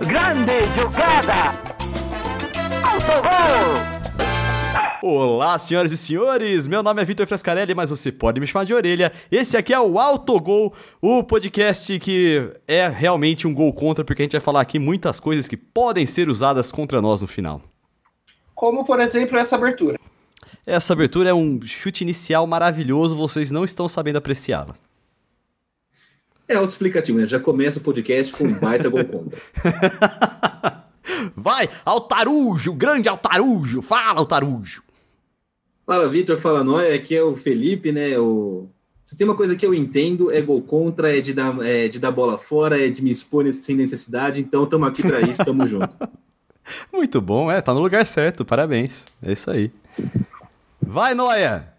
Grande jogada! Autogol! Olá, senhoras e senhores! Meu nome é Vitor Frescarelli, mas você pode me chamar de orelha. Esse aqui é o Autogol, o podcast que é realmente um gol contra, porque a gente vai falar aqui muitas coisas que podem ser usadas contra nós no final. Como, por exemplo, essa abertura. Essa abertura é um chute inicial maravilhoso, vocês não estão sabendo apreciá-la. É autoexplicativo, né? Já começa o podcast com um baita gol contra. Vai, Altarujo, grande Altarujo, fala Altarujo. Fala, Vitor, fala Noia, aqui é o Felipe, né? O... Se tem uma coisa que eu entendo, é gol contra, é de dar, é de dar bola fora, é de me expor sem necessidade, então estamos aqui para isso, estamos juntos. Muito bom, é, tá no lugar certo, parabéns. É isso aí. Vai, Noia!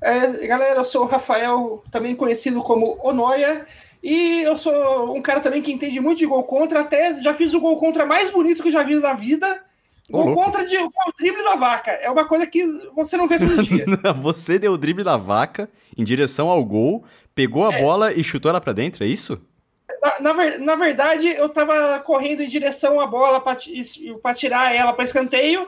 É, galera, eu sou o Rafael, também conhecido como Onoia, e eu sou um cara também que entende muito de gol contra, até já fiz o gol contra mais bonito que já vi na vida. Gol contra de o drible da vaca. É uma coisa que você não vê todo dia. você deu o drible da vaca em direção ao gol, pegou a é. bola e chutou ela para dentro, é isso? Na, na, na, verdade, eu tava correndo em direção à bola para tirar ela para escanteio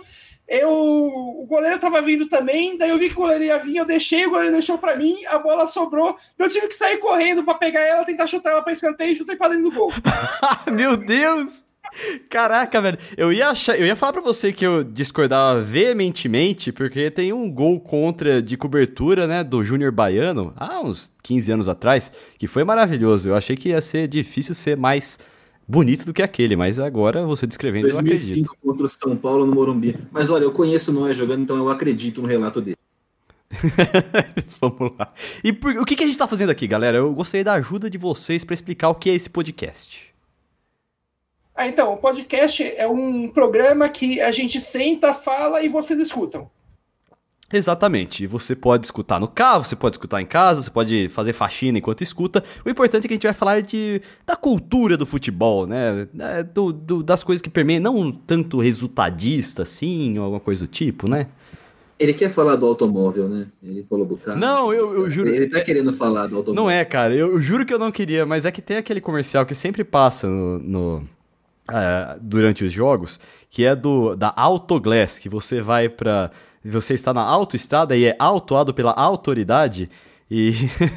eu, o goleiro tava vindo também, daí eu vi que o goleiro ia vir, eu deixei, o goleiro deixou para mim, a bola sobrou, eu tive que sair correndo para pegar ela, tentar chutar ela para escanteio e chutei para dentro do gol. Meu Deus! Caraca, velho, eu ia achar, eu ia falar para você que eu discordava veementemente, porque tem um gol contra de cobertura, né, do Júnior Baiano, há uns 15 anos atrás, que foi maravilhoso. Eu achei que ia ser difícil ser mais bonito do que aquele, mas agora você descrevendo 2005 eu acredito. contra o São Paulo no Morumbi. Mas olha, eu conheço o Noé jogando, então eu acredito no relato dele. Vamos lá. E por, o que, que a gente está fazendo aqui, galera? Eu gostaria da ajuda de vocês para explicar o que é esse podcast. Ah, então, o podcast é um programa que a gente senta, fala e vocês escutam. Exatamente. Você pode escutar no carro, você pode escutar em casa, você pode fazer faxina enquanto escuta. O importante é que a gente vai falar de, da cultura do futebol, né? É, do, do, das coisas que permeiam, não tanto resultadista assim, ou alguma coisa do tipo, né? Ele quer falar do automóvel, né? Ele falou do carro. Não, eu, eu juro. Ele tá querendo falar do automóvel. Não é, cara. Eu, eu, juro que eu não queria, mas é que tem aquele comercial que sempre passa no, no uh, durante os jogos, que é do da Autoglass, que você vai para você está na autoestrada e é autuado pela autoridade. E,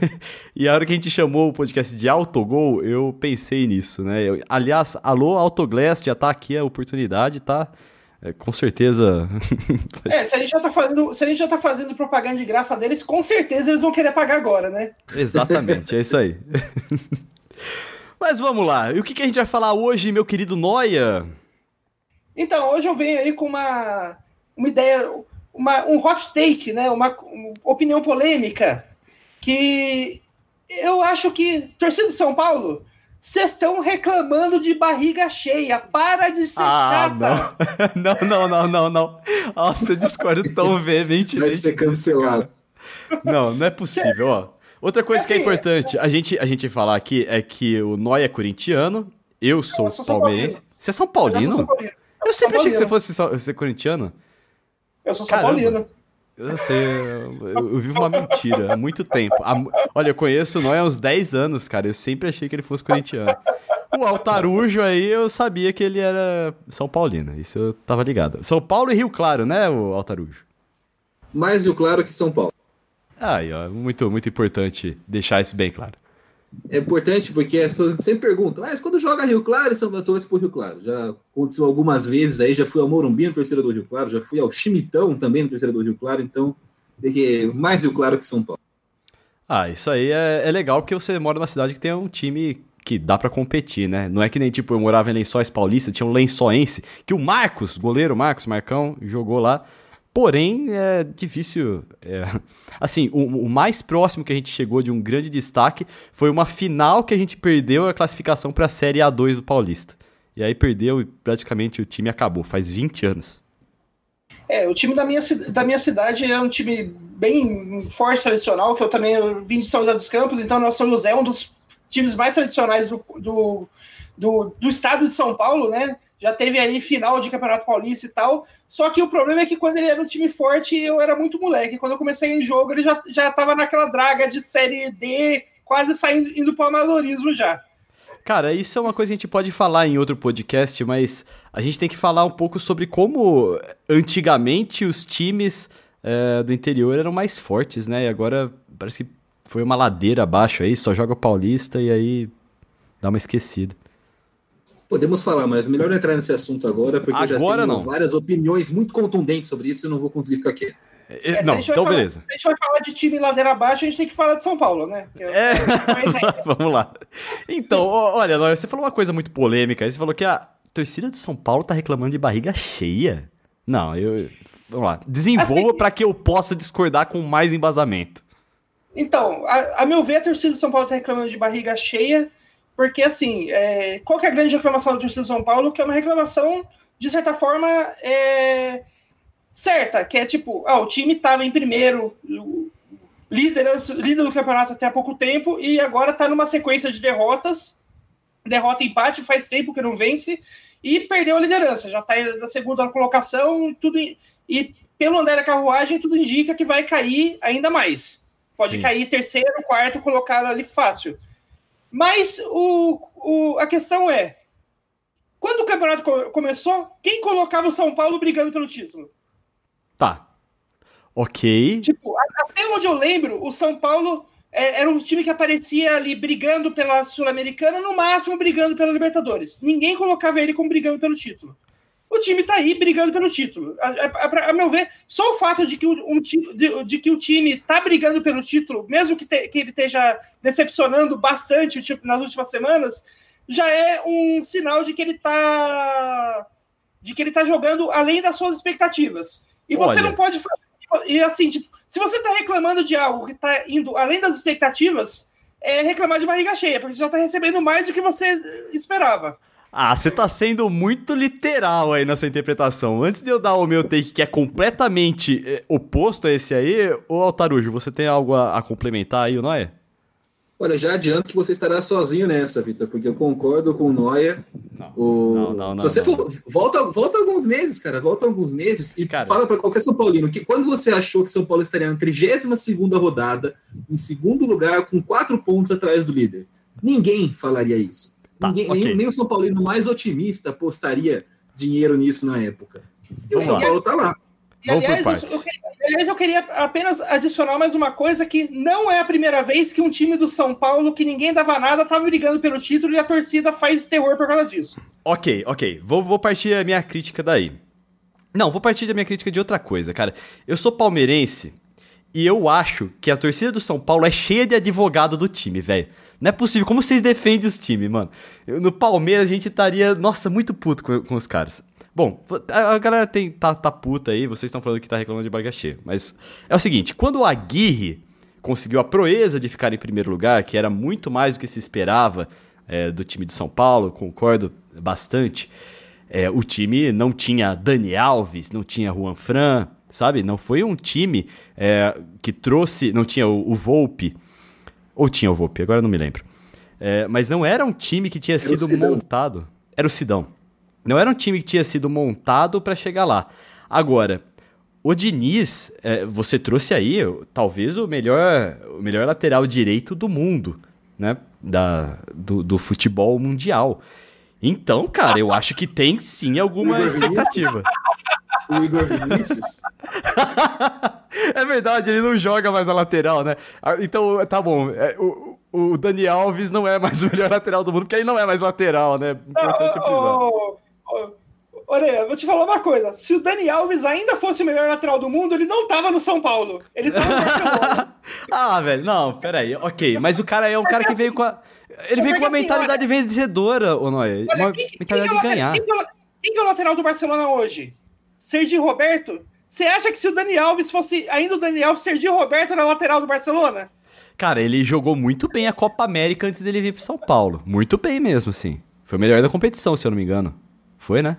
e a hora que a gente chamou o podcast de Autogol, eu pensei nisso, né? Eu, aliás, alô, Autoglass, já tá aqui a oportunidade, tá? É, com certeza. é, se a, gente já tá fazendo, se a gente já tá fazendo propaganda de graça deles, com certeza eles vão querer pagar agora, né? Exatamente, é isso aí. Mas vamos lá, e o que, que a gente vai falar hoje, meu querido Noia? Então, hoje eu venho aí com uma, uma ideia, uma, um hot take, né? Uma, uma, opinião polêmica, que eu acho que, torcida de São Paulo, vocês estão reclamando de barriga cheia. Para de ser ah, chata. Não. não, não, não, não, não. Nossa, eu discordo tão veementemente. Vai ser cancelado. Não, não é possível, ó. Outra coisa assim, que é assim, importante, a gente, a gente falar aqui é que o Noia é corintiano, eu sou, eu sou palmeirense. Você é São Paulino? Eu, São Paulino. eu sempre achei que você fosse ser corintiano. Eu sou São Paulino. Eu sei, eu, eu, vivo uma mentira há muito tempo. Há, olha, eu conheço o Noé há uns 10 anos, cara. Eu sempre achei que ele fosse corintiano. O Altarujo aí, eu sabia que ele era São Paulino. Isso eu tava ligado. São Paulo e Rio Claro, né, o Altarujo? Mais Rio Claro que São Paulo. Aí, ó, muito, muito importante deixar isso bem claro. É importante porque as pessoas sempre perguntam, mas quando joga Rio Claro, São torce por Rio Claro. Já aconteceu algumas vezes aí, já fui ao Morumbi no terceiro do Rio Claro, já fui ao Chimitão também no terceiro do Rio Claro, então porque mais Rio Claro que São Paulo. Ah, isso aí é, é legal porque você mora numa cidade que tem um time que dá para competir, né? Não é que nem tipo eu morava em Lençóis Paulista, tinha um Lençóense, que o Marcos, goleiro Marcos Marcão, jogou lá. Porém, é difícil. É... Assim, o, o, mais próximo que a gente chegou de um grande destaque foi uma final que a gente perdeu a classificação para a Série A2 do Paulista. E aí perdeu e praticamente o time acabou, faz 20 anos. É, o time da minha, da minha cidade é um time bem forte, tradicional, que eu também eu vim de São José dos Campos, então nosso São José é um dos times mais tradicionais do, do, do, do estado de São Paulo, né? Já teve ali final de Campeonato Paulista e tal. Só que o problema é que quando ele era um time forte, eu era muito moleque. Quando eu comecei em jogo, ele já, já tava naquela draga de série D, quase saindo indo para o amadorismo já. Cara, isso é uma coisa que a gente pode falar em outro podcast, mas a gente tem que falar um pouco sobre como antigamente os times é, do interior eram mais fortes, né? E agora parece que foi uma ladeira abaixo aí, só joga paulista e aí dá uma esquecida. Podemos falar, mas melhor não entrar nesse assunto agora, porque agora eu já tenho não. várias opiniões muito contundentes sobre isso e eu não vou conseguir ficar quieto. É, É, não, gente vai então falar- beleza. Se a gente vai falar de time ladeira abaixo, a gente tem que falar de São Paulo, né? Que É, mais ainda. vamos lá. Então, olha, você falou uma coisa muito polêmica. Você falou que a torcida do São Paulo tá reclamando de barriga cheia. Não, eu. Vamos lá. Desenvolva Assim- pra que eu possa discordar com mais embasamento. Então, a, a meu ver, a torcida do São Paulo tá reclamando de barriga cheia, porque assim, é, qual que é a grande reclamação do São Paulo? Que é uma reclamação, de certa forma, é, certa, que é tipo, ah, o time estava em primeiro, líder, líder do campeonato até há pouco tempo, e agora está numa sequência de derrotas, derrota e empate, faz tempo que não vence, e perdeu a liderança, já está na segunda colocação, tudo e pelo andar da carruagem, tudo indica que vai cair ainda mais. Pode Sim. cair terceiro, quarto, colocar ali fácil. Mas o, o- a questão é: quando o campeonato co- começou, quem colocava o São Paulo brigando pelo título? Tá. Ok. Tipo, até onde eu lembro, o São Paulo é, era um time que aparecia ali brigando pela Sul-Americana, no máximo brigando pela Libertadores. Ninguém colocava ele como brigando pelo título. O time tá aí brigando pelo título. A, a- a- meu ver, só o fato de que o, um de, de que o time tá brigando pelo título, mesmo que, te- que ele esteja decepcionando bastante o time nas últimas semanas, já é um sinal de que ele tá de que ele tá jogando além das suas expectativas. E você Olha. não pode e assim, tipo, se você tá reclamando de algo que tá indo além das expectativas, é reclamar de barriga cheia, porque você já tá recebendo mais do que você esperava. Ah, você tá sendo muito literal aí na sua interpretação. Antes de eu dar o meu take, que é completamente eh, oposto a esse aí, ô Altarujo, você tem algo a, a complementar aí, não é? Olha, já adianto que você estará sozinho nessa, Vitor, porque eu concordo com o Noia. Não. O... Não, não, não, Se você for, volta, volta alguns meses, cara, volta alguns meses e Cara. fala para qualquer São Paulino que quando você achou que São Paulo estaria na 32 rodada, em segundo lugar, com quatro pontos atrás do líder, ninguém falaria isso. Tá, ninguém, ok. nem, nem o São Paulino mais otimista apostaria dinheiro nisso na época. E o Vamos São lá. Paulo tá lá. E, aliás, eu, eu queria, aliás, eu queria apenas adicionar mais uma coisa que não é a primeira vez que um time do São Paulo, que ninguém dava nada, tá brigando pelo título e a torcida faz terror por causa disso. Ok, ok. Vou, vou partir a minha crítica daí. Não, vou partir da minha crítica de outra coisa, cara. Eu sou palmeirense e eu acho que a torcida do São Paulo é cheia de advogado do time, velho. Não é possível. Como vocês defendem os times, mano? No Palmeiras a gente estaria, nossa, muito puto com, com os caras. Bom, a, galera tem, tá, tá puta aí, vocês estão falando que tá reclamando de barriga cheia. Mas é o seguinte, quando o Aguirre conseguiu a proeza de ficar em primeiro lugar, que era muito mais do que se esperava é, do time de São Paulo, concordo bastante. É, o time não tinha Dani Alves, não tinha Juan Fran, sabe? Não foi um time é, que trouxe. Não tinha o, o Volpe. Ou tinha o Volpe, agora não me lembro. É, mas não era um time que tinha o sido montado. Era o Sidão. Não era um time que tinha sido montado para chegar lá. Agora, o Diniz, é, você trouxe aí talvez o melhor, o melhor lateral direito do mundo, né? Da, do, do futebol mundial. Então, cara, eu acho que tem sim alguma expectativa. O Igor Vinícius. É verdade, ele não joga mais a lateral, né? Ah, Então, tá bom. é, o, o Dani Alves não é mais o melhor lateral do mundo, porque ele não é mais lateral, né? Importante frisar. Ô, ô, ô, Orelha, vou te falar uma coisa. Se o Dani Alves ainda fosse o melhor lateral do mundo, ele não tava no São Paulo. Ele tava no Barcelona. Ah, velho, não, peraí, ok. Mas o cara é um cara que veio com a. Ele veio com uma assim, mentalidade vencedora, ô Noé. Olha, Uma quem, quem mentalidade que é de ganhar. Quem que, é o, quem que é o lateral do Barcelona hoje? Sergi Roberto? Você acha que se o Dani Alves fosse ainda o Dani Alves, Sergi Roberto era lateral do Barcelona? Cara, ele jogou muito bem a Copa América antes dele vir pro São Paulo. Muito bem mesmo, assim. Foi o melhor da competição, se eu não me engano. Foi, né?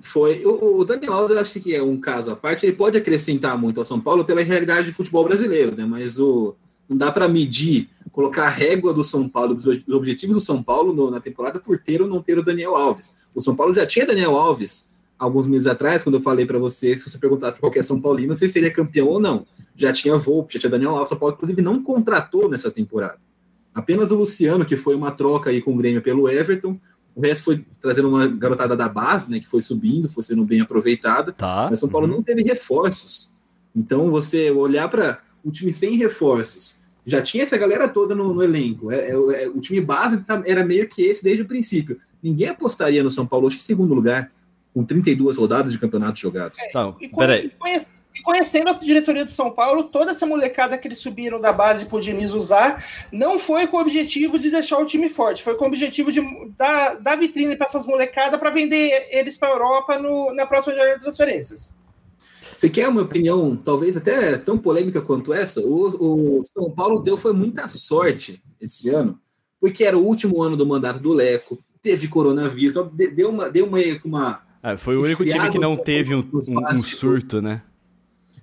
Foi. O, o Daniel Alves, eu acho que é um caso à parte. Ele pode acrescentar muito ao São Paulo pela realidade de futebol brasileiro, né? Mas o, não dá para medir, colocar a régua do São Paulo, dos dos objetivos do São Paulo no- na temporada por ter ou não ter o Daniel Alves. O São Paulo já tinha Daniel Alves alguns meses atrás, quando eu falei para você, se você perguntar para qualquer São Paulino, se seria campeão ou não. Já tinha Volpe, já tinha Daniel Alves. São Paulo, inclusive, não contratou nessa temporada. Apenas o Luciano, que foi uma troca aí com o Grêmio pelo Everton. O resto foi trazendo uma garotada da base, né? Que foi subindo, foi sendo bem aproveitada. Tá. Mas São Paulo uhum. não teve reforços. Então, você olhar para um time sem reforços, já tinha essa galera toda no, no elenco. É, é- é- o time base tá- era meio que esse desde o princípio. Ninguém apostaria no São Paulo, acho que em segundo lugar, com 32 rodadas de campeonato jogados. Tá, E, conhe- peraí. e conhece- e conhecendo a diretoria de São Paulo, toda essa molecada que eles subiram da base pro Diniz usar, não foi com o objetivo de deixar o time forte, foi com o objetivo de dar, dar vitrine para essas molecadas para vender eles para a Europa no- na próxima janela de transferências. Você quer uma opinião, talvez até tão polêmica quanto essa? O, o São Paulo deu foi muita sorte esse ano, porque era o último ano do mandato do Leco, teve coronavírus, então de- deu uma, deu uma, uma É, foi o único time que não teve um, um- um surto, né?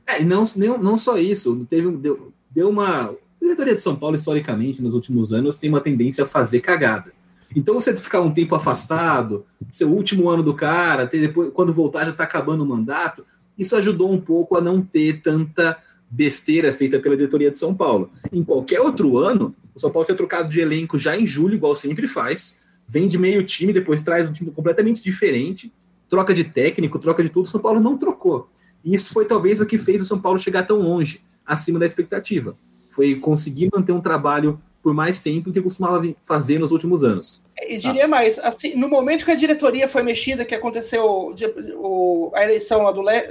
É, e não, não, não só isso, teve, deu, deu uma. A diretoria de São Paulo, historicamente, nos últimos anos, tem uma tendência a fazer cagada. Então, você ficar um tempo afastado, ser o último ano do cara, depois, quando voltar já está acabando o mandato, isso ajudou um pouco a não ter tanta besteira feita pela diretoria de São Paulo. Em qualquer outro ano, o São Paulo tinha trocado de elenco já em julho, igual sempre faz, vem de meio time, depois traz um time completamente diferente, troca de técnico, troca de tudo. O São Paulo não trocou. E isso foi talvez o que fez o São Paulo chegar tão longe, acima da expectativa. Foi conseguir manter um trabalho por mais tempo do que costumava fazer nos últimos anos. E diria mais, assim, no momento que a diretoria foi mexida, que aconteceu o, a eleição lá do Le,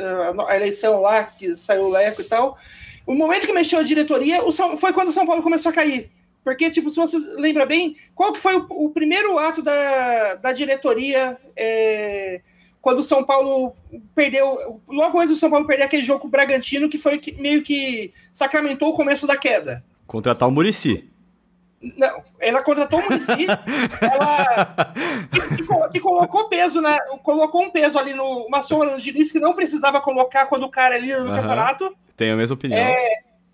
a eleição lá que saiu o Leco e tal, o momento que mexeu a diretoria, o São- foi quando o São Paulo começou a cair. Porque, tipo, se você lembra bem, qual que foi o, o primeiro ato da, da diretoria é, quando o São Paulo perdeu, logo antes do São Paulo perder aquele jogo com o Bragantino, que foi que, meio que sacramentou o começo da queda. Contratar o Murici. Não, ela contratou o Muricy, ela que, que que colocou peso, né? Colocou um peso ali no uma sombra no Diniz que não precisava colocar quando o cara ali no Aham. campeonato. Tenho a mesma opinião.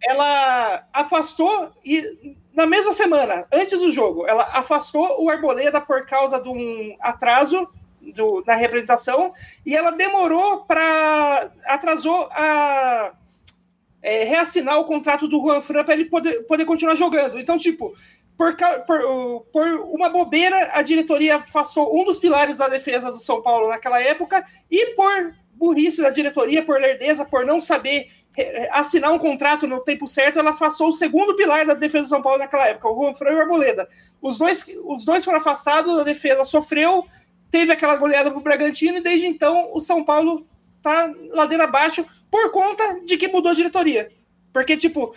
Ela afastou e na mesma semana, antes do jogo, ela afastou o Arboleda por causa de um atraso do- na representação e ela demorou para atrasou a é, reassinar o contrato do Juan Fran para ele poder, poder continuar jogando. Então, tipo, por, por, por uma bobeira, a diretoria afastou um dos pilares da defesa do São Paulo naquela época e por burrice da diretoria, por lerdeza, por não saber eh, assinar um contrato no tempo certo, ela afastou o segundo pilar da defesa do São Paulo naquela época, o Juan Fran e o Arboleda. Os dois, os dois foram afastados, a defesa sofreu, teve aquela goleada pro Bragantino e desde então o São Paulo tá ladeira abaixo por conta de que mudou a diretoria. Porque, tipo,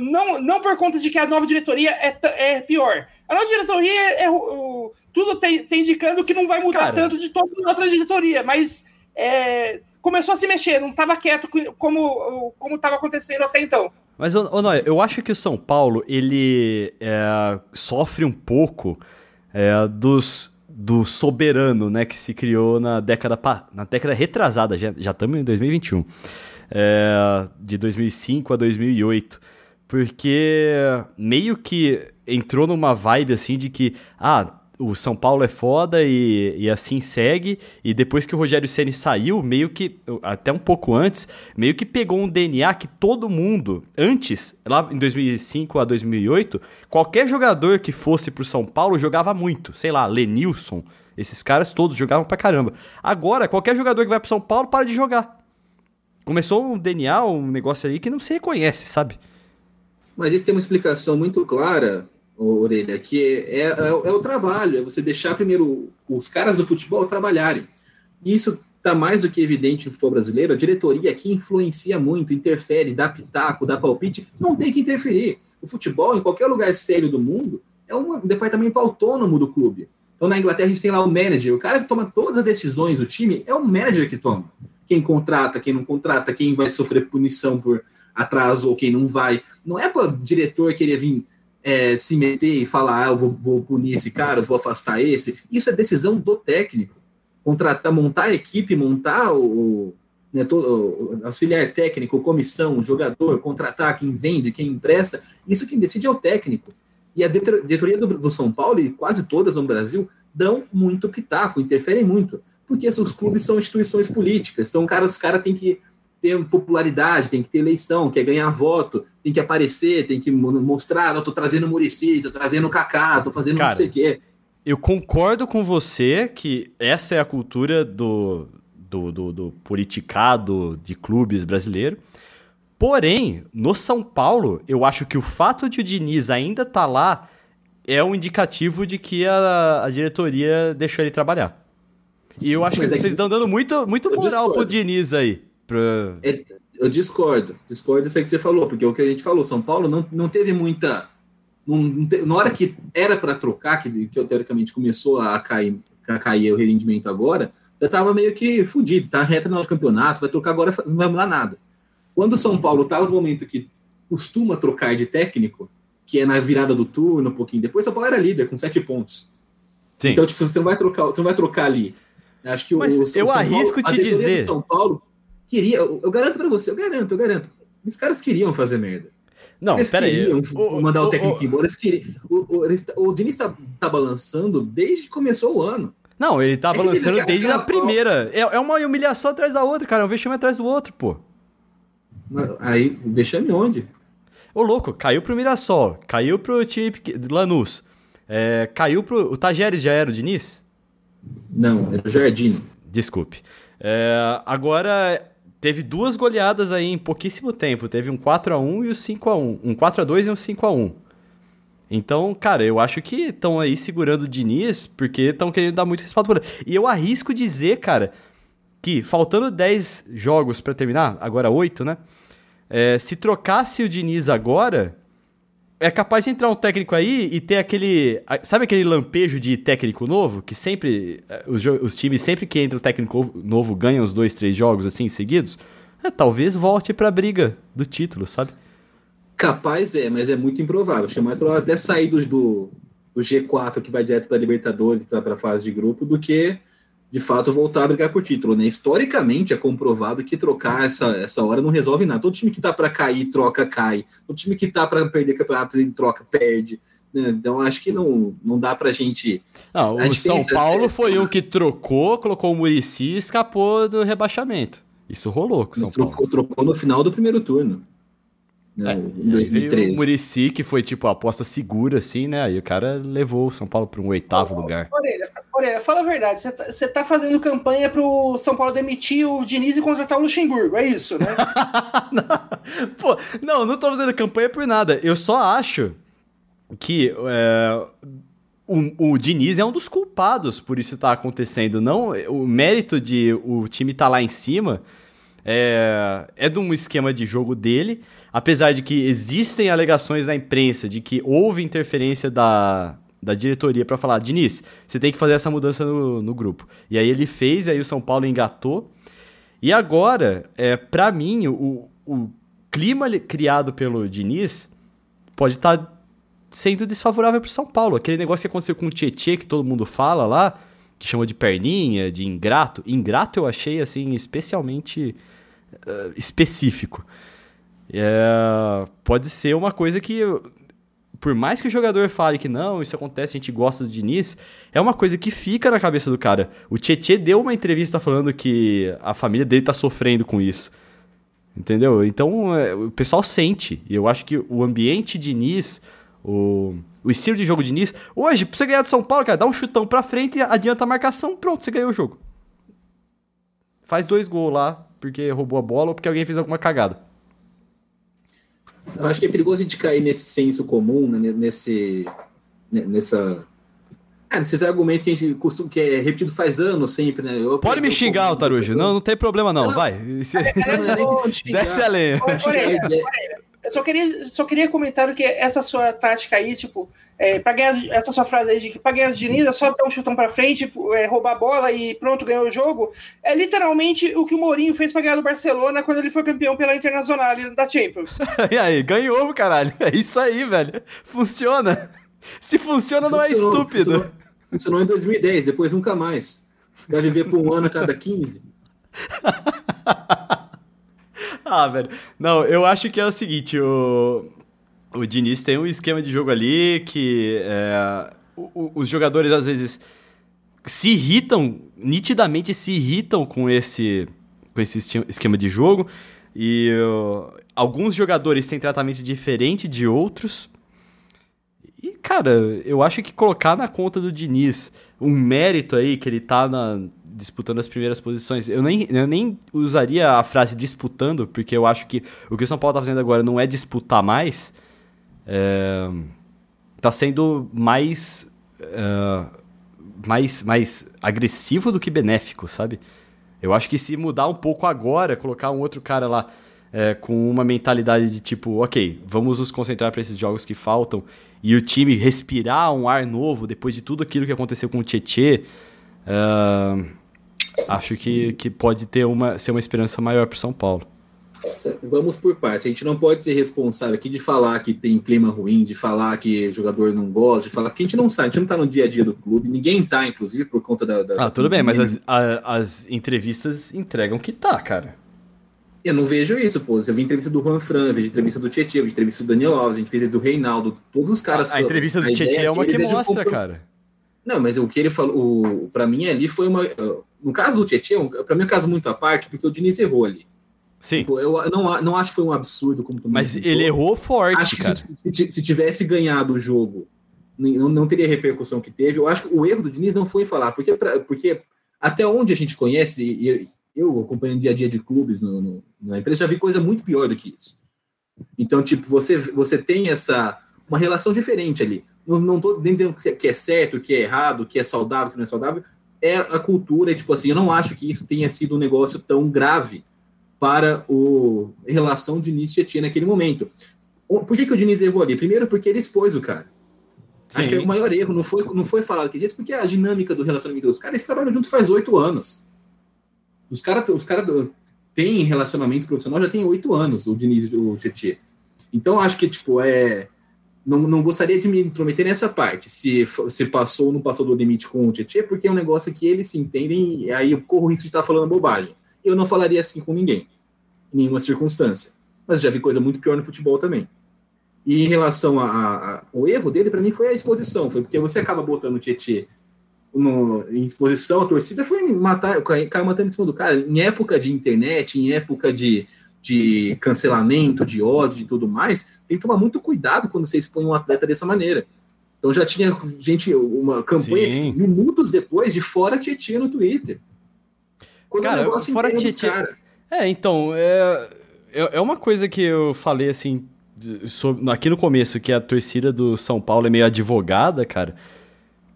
não, não por conta de que a nova diretoria é, é pior. A nova diretoria é, é o- tudo tem, tem indicando que não vai mudar Cara. tanto de toda a outra diretoria, mas é, começou a se mexer, não estava quieto como como estava acontecendo até então. Mas, Noé, eu acho que o São Paulo, ele é, sofre um pouco é, dos, do soberano, né, que se criou na década, na década retrasada, já, estamos em 2021, é, de 2005 a 2008, porque meio que entrou numa vibe assim de que, ah, o São Paulo é foda e, e assim segue. E depois que o Rogério Ceni saiu, meio que, até um pouco antes, meio que pegou um DNA que todo mundo, antes, lá em 2005 a 2008, qualquer jogador que fosse pro São Paulo jogava muito. Sei lá, Lenilson, esses caras todos jogavam pra caramba. Agora, qualquer jogador que vai pro São Paulo para de jogar. Começou um DNA, um negócio ali que não se reconhece, sabe? Mas isso tem uma explicação muito clara, Orelha, que é, é, é o trabalho, é você deixar primeiro os caras do futebol trabalharem. E isso está mais do que evidente no futebol brasileiro. A diretoria aqui influencia muito, interfere, dá pitaco, dá palpite. Não tem que interferir. O futebol, em qualquer lugar sério do mundo, é um departamento autônomo do clube. Então, na Inglaterra, a gente tem lá o manager. O cara que toma todas as decisões do time é o manager que toma. Quem contrata, quem não contrata, quem vai sofrer punição por atraso ou quem não vai. Não é para o diretor querer vir é, se meter e falar, ah, eu vou, vou punir esse cara, vou afastar esse. Isso é decisão do técnico. Contratar, montar a equipe, montar o, né, todo, auxiliar técnico, comissão, jogador, contratar quem vende, quem empresta. Isso quem decide é o técnico. E a diretoria do, do São Paulo, e quase todas no Brasil, dão muito pitaco, interferem muito. Porque os clubes são instituições políticas. Então, cara, os caras têm que ter popularidade, tem que ter eleição, quer ganhar voto, tem que aparecer, tem que mostrar, eu tô trazendo o Murici, tô trazendo o Kaká, tô fazendo Cara, não sei o quê. Eu concordo com você que essa é a cultura do, do, do, do politicado de clubes brasileiro. Porém, no São Paulo, eu acho que o fato de o Diniz ainda tá lá é um indicativo de que a, a diretoria deixou ele trabalhar. E eu acho Mas que é que- vocês estão dando muito, muito moral pro. Diniz aí. Pra... É, eu discordo, discordo disso aí que você falou, porque o que a gente falou, São Paulo não, não teve muita. não- não te- na hora que era para trocar, que, que teoricamente começou a cair, a cair o rendimento agora, já estava meio que fudido, tá reta no campeonato, vai trocar agora, não vai mudar nada. Quando o São Paulo estava no momento que costuma trocar de técnico, que é na virada do turno, um pouquinho depois, São Paulo era líder com sete pontos. Sim. Então, tipo, você não vai trocar, você não vai trocar ali. Acho que Mas o, eu o São arrisco Paulo, te dizer- São Paulo queria, eu, eu garanto pra você, eu garanto, eu garanto. Os caras queriam fazer merda. Não, eles pera aí. queriam O- mandar o, o- técnico o- embora. Eles queriam, o, o, eles- o Diniz tá, tá balançando desde que começou o ano. Não, ele tava É que lançando teve desde a primeira. É, é uma humilhação atrás da outra, cara. É um vexame atrás do outro, pô. Aí, vexame onde? Ô, louco, caiu pro Mirassol, caiu pro time Lanús, é, caiu pro... O Tajeres já era o Diniz? Não, era o Jardine. Desculpe. É, agora, teve duas goleadas aí em pouquíssimo tempo. Teve um 4x1 e o 5x1. Um 4x2 e um 5x1. Então, cara, eu acho que estão aí segurando o Diniz porque estão querendo dar muito respaldo ele. E eu arrisco dizer, cara, que faltando 10 jogos pra terminar, agora 8, né? É, se trocasse o Diniz agora, é capaz de entrar um técnico aí e ter aquele. Sabe aquele lampejo de técnico novo? Que sempre. eh, Os, os times, sempre que entra um técnico ovo- novo, ganham os dois, três jogos assim seguidos? É, talvez volte pra briga do título, sabe? Capaz é, mas é muito improvável. Acho que é mais provável até sair do, do G4 que vai direto da Libertadores para a fase de grupo do que de fato voltar a brigar por título. Né? Historicamente é comprovado que trocar essa, essa hora não resolve nada. Todo time que tá para cair, troca, cai. Todo time que tá para perder campeonato, ele troca, perde. né? Então acho que não, não dá pra gente. Não, A o São diferença é Paulo essa, foi um que trocou, colocou o Murici e escapou do rebaixamento. Isso rolou com o São Mas Paulo. trocou, trocou no final do primeiro turno. Né? É, em Aí veio o 2013. Murici, que foi tipo a aposta segura, assim, né? Aí o cara levou o São Paulo para um oitavo lugar. Orelha, Orelha, fala a verdade. Você tá, tá fazendo campanha pro São Paulo demitir o Diniz e contratar o Luxemburgo, é isso, né? Pô, não, não tô fazendo campanha por nada. Eu só acho que é, o, o Diniz é um dos culpados por isso estar acontecendo. Não, o mérito de o time estar lá em cima é, é de um esquema de jogo dele. Apesar de que existem alegações na imprensa de que houve interferência da, da diretoria para falar, Diniz, você tem que fazer essa mudança no, no grupo. E aí ele fez, aí o São Paulo engatou. E agora, é, para mim, o, o clima li- criado pelo Diniz pode estar sendo desfavorável pro São Paulo. Aquele negócio que aconteceu com o Tietê, que todo mundo fala lá, que chama de perninha, de ingrato. Ingrato eu achei, assim, especialmente eh, específico. É, pode ser uma coisa que, por mais que o jogador fale que não, isso acontece, a gente gosta do Diniz, é uma coisa que fica na cabeça do cara. O Tietê deu uma entrevista falando que a família dele tá sofrendo com isso. Entendeu? Então é, o pessoal sente. E eu acho que o ambiente Diniz, o, o estilo de jogo Diniz. Hoje, pra você ganhar do São Paulo, cara, dá um chutão pra frente, adianta a marcação, pronto, você ganhou o jogo. Faz dois gols lá, porque roubou a bola ou porque alguém fez alguma cagada. Eu acho que é perigoso a gente cair nesse senso comum, né, nesse, né, nessa, ah, nesses argumentos que a gente costuma, que é repetido faz anos sempre, né? Eu Pode me eu- xingar, eu- Otarujo. Não, não tem problema não, Não. vai. Não, não é. Desce a lenha. A ideia- Eu só queria, só queria comentar que essa sua tática aí, tipo, é, pra ganhar, essa sua frase aí de que pra ganhar o Diniz é só dar um chutão pra frente, tipo, é, roubar a bola e pronto, ganhou o jogo, é literalmente o que o Mourinho fez pra ganhar do Barcelona quando ele foi campeão pela Internacional da Champions. E aí, ganhou, caralho. É isso aí, velho. Funciona. Se funciona, não é Funcionou, estúpido. Funcionou, funcionou em 2010, depois nunca mais. Vai viver por um ano a cada 15. Ah, velho. Não, eu acho que é o seguinte, o, o Diniz tem um esquema de jogo ali que é, os jogadores às vezes se irritam, nitidamente se irritam com esse com esse esquema de jogo. E uh, alguns jogadores têm tratamento diferente de outros. E, cara, eu acho que colocar na conta do Diniz um mérito aí, que ele tá na, disputando as primeiras posições. Eu nem, eu nem usaria a frase disputando, porque eu acho que o que o São Paulo tá fazendo agora não é disputar mais. É, tá sendo mais. Uh, mais, mais agressivo do que benéfico, sabe? Eu acho que se mudar um pouco agora, colocar um outro cara lá é, com uma mentalidade de tipo, ok, vamos nos concentrar para esses jogos que faltam e o time respirar um ar novo depois de tudo aquilo que aconteceu com o Tietê, uh, acho que, que pode ter uma, ser uma esperança maior para São Paulo. Vamos por parte. A gente não pode ser responsável aqui de falar que tem clima ruim, de falar que jogador não gosta, de falar que a gente não sabe, a gente não tá no dia a dia do clube, ninguém tá, inclusive, por conta da. da ah, tudo bem, mas as, a, as entrevistas entregam que tá, cara. Eu não vejo isso, pô. Você viu entrevista do Juan Fran, eu vejo entrevista do Tietchan, eu vejo entrevista do Daniel Alves, a gente fez do Reinaldo, todos os caras. A, a entrevista do Tietchan é uma que mostra, cara. Não, mas o que ele falou, para mim ali foi uma. No caso do Tietchan, para mim é um caso muito à parte, porque o Diniz errou ali. Sim. Tipo, eu não, não acho que foi um absurdo como Mas ele errou forte, acho cara. Que se, se, tivesse ganhado o jogo, não, não teria a repercussão que teve. Eu acho que o erro do Diniz não foi falar, porque, porque até onde a gente conhece, e eu acompanhando dia a dia de clubes no, no, na empresa, já vi coisa muito pior do que isso. Então, tipo, você, você tem essa uma relação diferente ali. Não, não tô nem dizendo que é certo, que é errado, que é saudável, que não é saudável. É a cultura, tipo assim, eu não acho que isso tenha sido um negócio tão grave para o relação de Diniz e tinha naquele momento. Por que, que o Diniz errou ali? Primeiro, porque ele expôs o cara. Sim. Acho que é o maior erro não foi, não foi falar daquele jeito, porque a dinâmica do relacionamento dos caras, eles trabalham junto faz oito anos. Os caras os cara têm relacionamento profissional já tem oito anos, o Diniz e o Tietchan. Então, acho que, tipo, é. Não, não gostaria de me intrometer nessa parte, se, se passou ou não passou do limite com o Tietchan, porque é um negócio que eles se entendem, e aí eu corro o risco de estar falando bobagem eu não falaria assim com ninguém, em nenhuma circunstância. Mas já vi coisa muito pior no futebol também. E em relação ao erro dele, para mim foi a exposição, foi porque você acaba botando o Tietchan no, em exposição, a torcida foi matar, caiu matando em cima do cara. Em época de internet, em época de, de cancelamento, de ódio, de tudo mais, tem que tomar muito cuidado quando você expõe um atleta dessa maneira. Então já tinha gente, uma campanha de, minutos depois de fora Tietchan no Twitter. Quando cara, o fora Tietchan. É, então, é, é, é uma coisa que eu falei assim, sobre, aqui no começo, que a torcida do São Paulo é meio advogada, cara.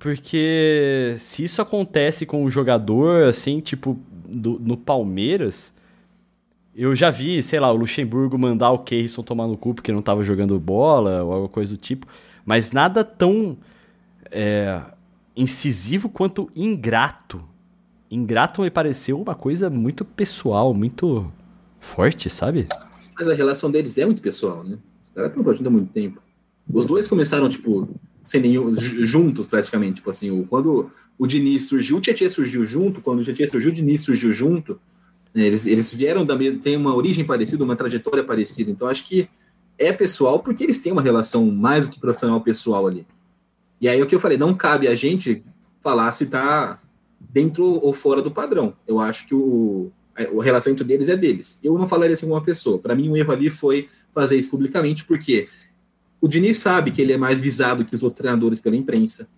Porque se isso acontece com um jogador, assim, tipo, do, no Palmeiras, eu já vi, sei lá, o Luxemburgo mandar o Keirson tomar no cu porque não tava jogando bola ou alguma coisa do tipo, mas nada tão é, incisivo quanto ingrato Ingrato me pareceu uma coisa muito pessoal, muito forte, sabe? Mas a relação deles é muito pessoal, né? Os caras estão juntos há muito tempo. Os dois começaram, tipo, sem nenhum, juntos praticamente. Tipo assim, quando o Diniz surgiu, o Tietchan surgiu junto, quando o Tietchan surgiu, o Diniz surgiu junto. Né? Eles, eles vieram da mesma, tem uma origem parecida, uma trajetória parecida. Então acho que é pessoal porque eles têm uma relação mais do que profissional pessoal ali. E aí o que eu falei, não cabe a gente falar se tá dentro ou fora do padrão. Eu acho que o, o relacionamento deles é deles. Eu não falaria assim com uma pessoa. Para mim, o erro ali foi fazer isso publicamente, porque o Diniz sabe que ele é mais visado que os outros treinadores pela imprensa.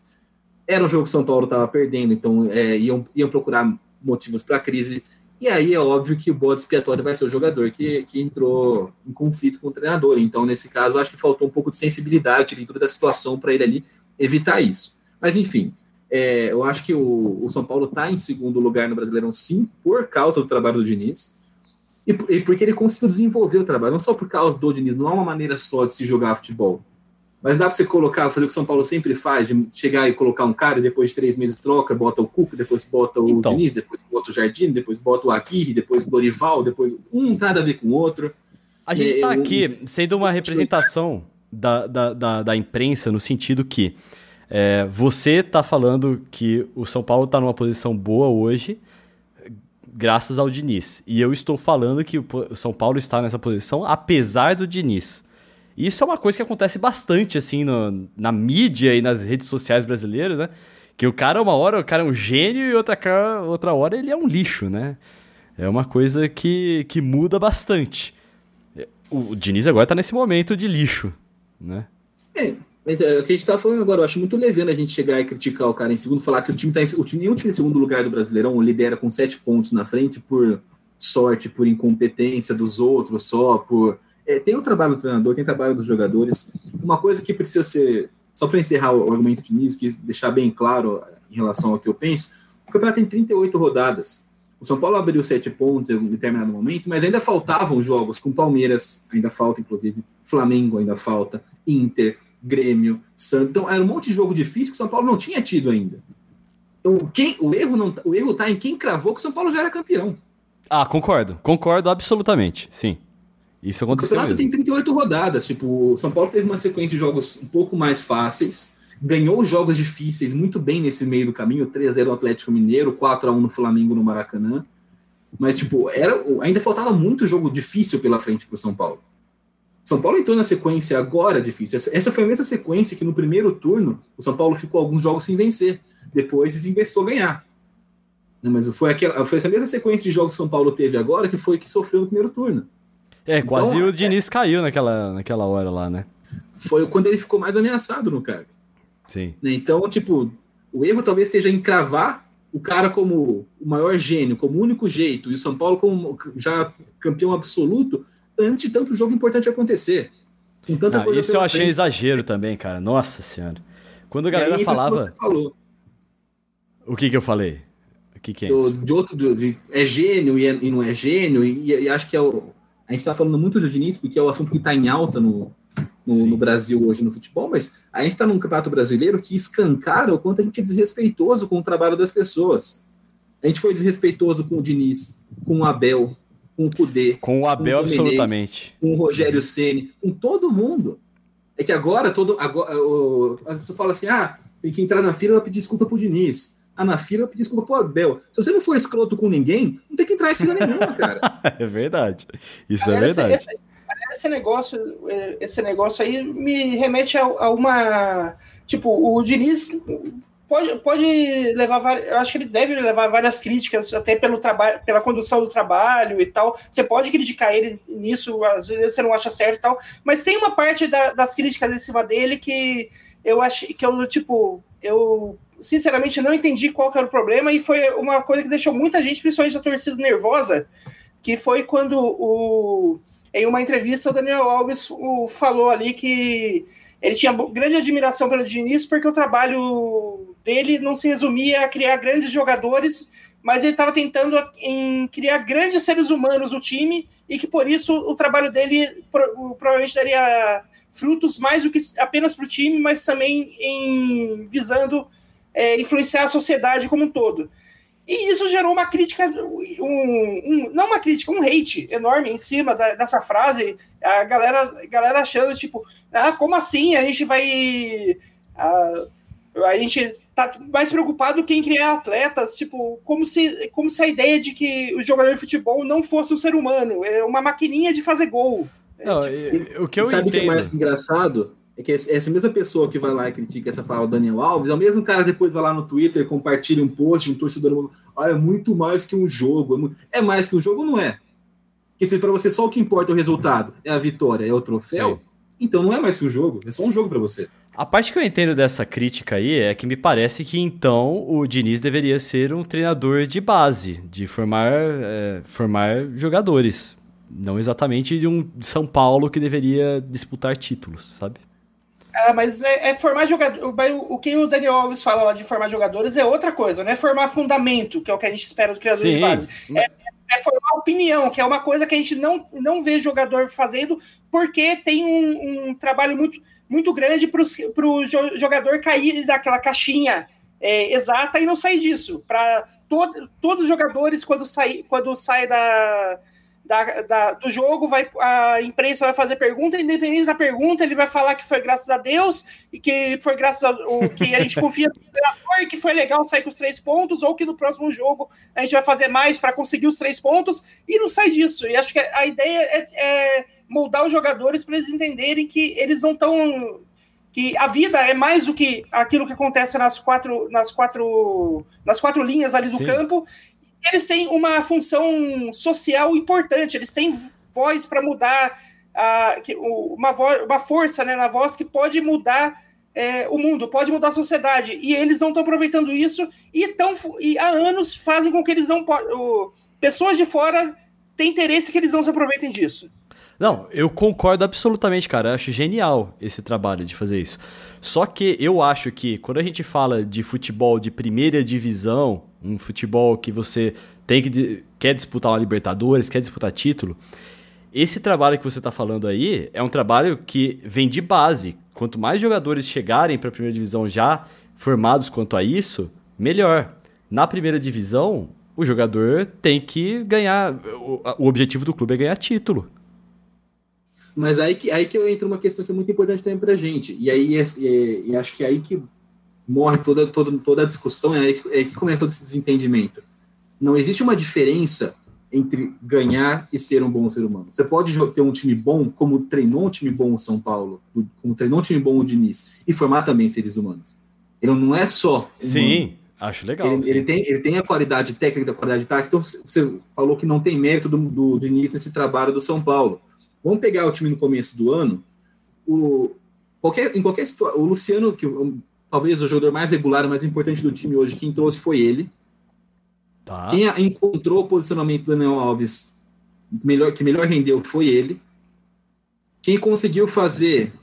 Era um jogo que o São Paulo estava perdendo, então é, iam, iam procurar motivos para a crise. E aí é óbvio que o bode expiatório vai ser o jogador que, que entrou em conflito com o treinador. Então, nesse caso, acho que faltou um pouco de sensibilidade dentro da situação para ele ali evitar isso. Mas, enfim, é, eu acho que o, o São Paulo está em segundo lugar no Brasileirão, sim, por causa do trabalho do Diniz. E, e, porque ele conseguiu desenvolver o trabalho, não só por causa do Diniz, não há uma maneira só de se jogar futebol. Mas dá para você colocar, fazer o que o São Paulo sempre faz, de chegar e colocar um cara e depois de três meses troca, bota o Cuca, depois bota o então. Diniz, depois bota o Jardim, depois bota o Aguirre, depois o Dorival, depois um nada a ver com o outro. A gente está é, aqui sendo uma representação da, da, da, da imprensa no sentido que é, você está falando que o São Paulo está numa posição boa hoje, graças ao Diniz. E eu estou falando que o São Paulo está nessa posição apesar do Diniz. Isso é uma coisa que acontece bastante assim no, na mídia e nas redes sociais brasileiras, né? Que o cara, uma hora, o cara é um gênio e outra, outra hora ele é um lixo, né? É uma coisa que, que muda bastante. O, Diniz agora tá nesse momento de lixo, né? É, mas é, o que a gente tá falando agora, eu acho muito levando a gente chegar e criticar o cara em segundo, falar que o time tá em, o time, nenhum time em segundo lugar do Brasileirão lidera com sete pontos na frente por sorte, por incompetência dos outros, só por. É, tem o trabalho do treinador, tem o trabalho dos jogadores. Uma coisa que precisa ser. Só para encerrar o argumento de Diniz, que deixar bem claro em relação ao que eu penso, o campeonato tem 38 rodadas. O São Paulo abriu sete pontos em um determinado momento, mas ainda faltavam jogos com Palmeiras, ainda falta, inclusive, Flamengo ainda falta, Inter, Grêmio, Santos. Então, era um monte de jogo difícil que o São Paulo não tinha tido ainda. Então, quem, o erro não, o erro está em quem cravou que o São Paulo já era campeão. Ah, concordo. Concordo absolutamente. Sim. Isso aconteceu. O campeonato mesmo. tem 38 rodadas. Tipo, o São Paulo teve uma sequência de jogos um pouco mais fáceis, ganhou jogos difíceis muito bem nesse meio do caminho, 3x0 no Atlético Mineiro, 4x1 no Flamengo no Maracanã. Mas, tipo, era, ainda faltava muito jogo difícil pela frente para o São Paulo. São Paulo entrou na sequência agora difícil. Essa, essa, foi a mesma sequência que no primeiro turno o São Paulo ficou alguns jogos sem vencer. Depois desinvestou ganhar. Mas foi, aquela, foi essa mesma sequência de jogos que São Paulo teve agora que foi que sofreu no primeiro turno. É, quase então, o Diniz é, caiu naquela, naquela hora lá, né? Foi quando ele ficou mais ameaçado no cargo. Sim. Então, tipo, o erro talvez seja encravar o cara como o maior gênio, como o único jeito, e o São Paulo como já campeão absoluto, antes de tanto jogo importante acontecer. Com tanta Não, isso eu achei frente. exagero também, cara. Nossa senhora. Quando a galera aí, falava. O que que eu falei? O que que é? Do, de outro, de, é gênio e, é, e, não é gênio, e, e, acho que é o. A gente tá falando muito do Diniz, porque é o assunto que está em alta no, no, no, Brasil hoje no futebol, mas a gente está num campeonato brasileiro que escancara o quanto a gente é desrespeitoso com o trabalho das pessoas. A gente foi desrespeitoso com o Diniz, com o Abel, com o Cudê. Com o Abel, com o absolutamente. Com o Rogério Ceni, com todo mundo. É que agora todo. Agora, o, a pessoa fala assim: ah, tem que entrar na fila e pedir desculpa pro Diniz. Ah, na fila eu pedir desculpa pro Abel. Se você não for escroto com ninguém, não tem que entrar em fila nenhuma, cara. é verdade. Isso é verdade. Esse, esse, negócio, esse negócio aí me remete a, a uma. Tipo, o Diniz pode, pode levar, eu acho que ele deve levar várias críticas, até pelo trabalho, pela condução do trabalho e tal. Você pode criticar ele nisso, às vezes você não acha certo e tal, mas tem uma parte da, das críticas em cima dele que eu acho que eu, tipo, eu sinceramente não entendi qual era o problema e foi uma coisa que deixou muita gente, principalmente a torcida, nervosa, que foi quando o em uma entrevista o Daniel Alves o, falou ali que ele tinha grande admiração pelo Diniz porque o trabalho dele não se resumia a criar grandes jogadores, mas ele estava tentando em criar grandes seres humanos no time e que por isso o trabalho dele provavelmente daria frutos mais do que apenas para o time, mas também em visando é, influenciar a sociedade como um todo. E isso gerou uma crítica, um, um, não uma crítica, um hate enorme em cima da, dessa frase. A galera, a galera achando, tipo, ah, como assim? A gente vai. A, a gente tá mais preocupado em criar atletas, tipo, como se, como se a ideia de que o jogador de futebol não fosse um ser humano, é uma maquininha de fazer gol. Não, é, tipo, o que eu sabe o que é mais engraçado? É que essa mesma pessoa que vai lá e critica essa fala, o Daniel Alves, é o mesmo cara depois vai lá no Twitter, compartilha um post, um torcedor, ah, é muito mais que um jogo. É, mais que um jogo, não é? Porque se para você só o que importa é o resultado, é a vitória, é o troféu, Sim. então não é mais que um jogo, é só um jogo para você. A parte que eu entendo dessa crítica aí é que me parece que então o Diniz deveria ser um treinador de base, de formar, é, formar jogadores. Não exatamente de um São Paulo que deveria disputar títulos, sabe? Ah, mas é, é formar jogador. O que o Daniel Alves fala lá de formar jogadores é outra coisa, não é formar fundamento, que é o que a gente espera do criador Sim. de base. É, é, formar opinião, que é uma coisa que a gente não, não vê jogador fazendo, porque tem um, um trabalho muito, muito grande para o jogador cair daquela caixinha é, exata e não sair disso. Para todo, todos os jogadores, quando sai, quando sai da da, da, do jogo, vai, a imprensa vai fazer pergunta, independente da pergunta, ele vai falar que foi graças a Deus e que foi graças ao que a gente confia no e que foi legal sair com os três pontos, ou que no próximo jogo a gente vai fazer mais para conseguir os três pontos, e não sai disso. E acho que a ideia é, é moldar os jogadores para eles entenderem que eles não estão que a vida é mais do que aquilo que acontece nas quatro nas quatro nas quatro linhas ali do Sim. campo eles têm uma função social importante, eles têm voz para mudar, uh, uma, uma força né, na voz que pode mudar é, o mundo, pode mudar a sociedade. E eles não estão aproveitando isso e, tão, e há anos fazem com que eles não. O, pessoas de fora têm interesse que eles não se aproveitem disso. Não, eu concordo absolutamente, cara. Eu acho genial esse trabalho de fazer isso. Só que eu acho que quando a gente fala de futebol de primeira divisão, um futebol que você tem que quer disputar uma Libertadores, quer disputar título, esse trabalho que você está falando aí é um trabalho que vem de base. Quanto mais jogadores chegarem para a primeira divisão já formados quanto a isso, melhor. Na primeira divisão, o jogador tem que ganhar. O, o objetivo do clube é ganhar título. Mas aí que, aí que entra uma questão que é muito importante também para a gente. E aí é, é, e acho que é aí que morre toda, toda, toda a discussão, é aí, que, é aí que começa todo esse desentendimento. Não existe uma diferença entre ganhar e ser um bom ser humano. Você pode ter um time bom, como treinou um time bom o São Paulo, como treinou um time bom o Diniz, e formar também seres humanos. Ele não é só. Sim, acho legal. Ele, ele, tem, ele tem a qualidade técnica, a qualidade tática. Então, você falou que não tem mérito do, do Diniz nesse trabalho do São Paulo. Vamos pegar o time no começo do ano. O, qualquer, em qualquer situação, o Luciano, que talvez o jogador mais regular, mais importante do time hoje, quem trouxe foi ele. Tá. Quem encontrou o posicionamento do Daniel Alves melhor, que melhor rendeu foi ele. Quem conseguiu fazer,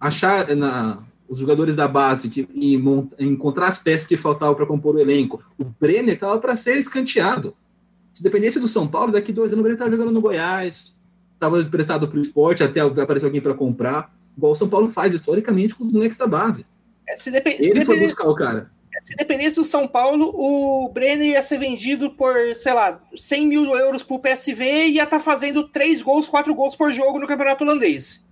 achar na, os jogadores da base que, e encontrar as peças que faltavam para compor o elenco. O Brenner estava para ser escanteado. Se dependesse do São Paulo, daqui dois anos o Brenner estava jogando no Goiás, estava emprestado para o esporte até aparecer alguém para comprar. Igual o São Paulo faz historicamente com os moleques da base. É, se depend... Ele se foi buscar o cara se dependesse do São Paulo, o Brenner ia ser vendido por, sei lá, 100 mil euros pro PSV e ia estar tá fazendo 3 gols, 4 gols por jogo no campeonato holandês.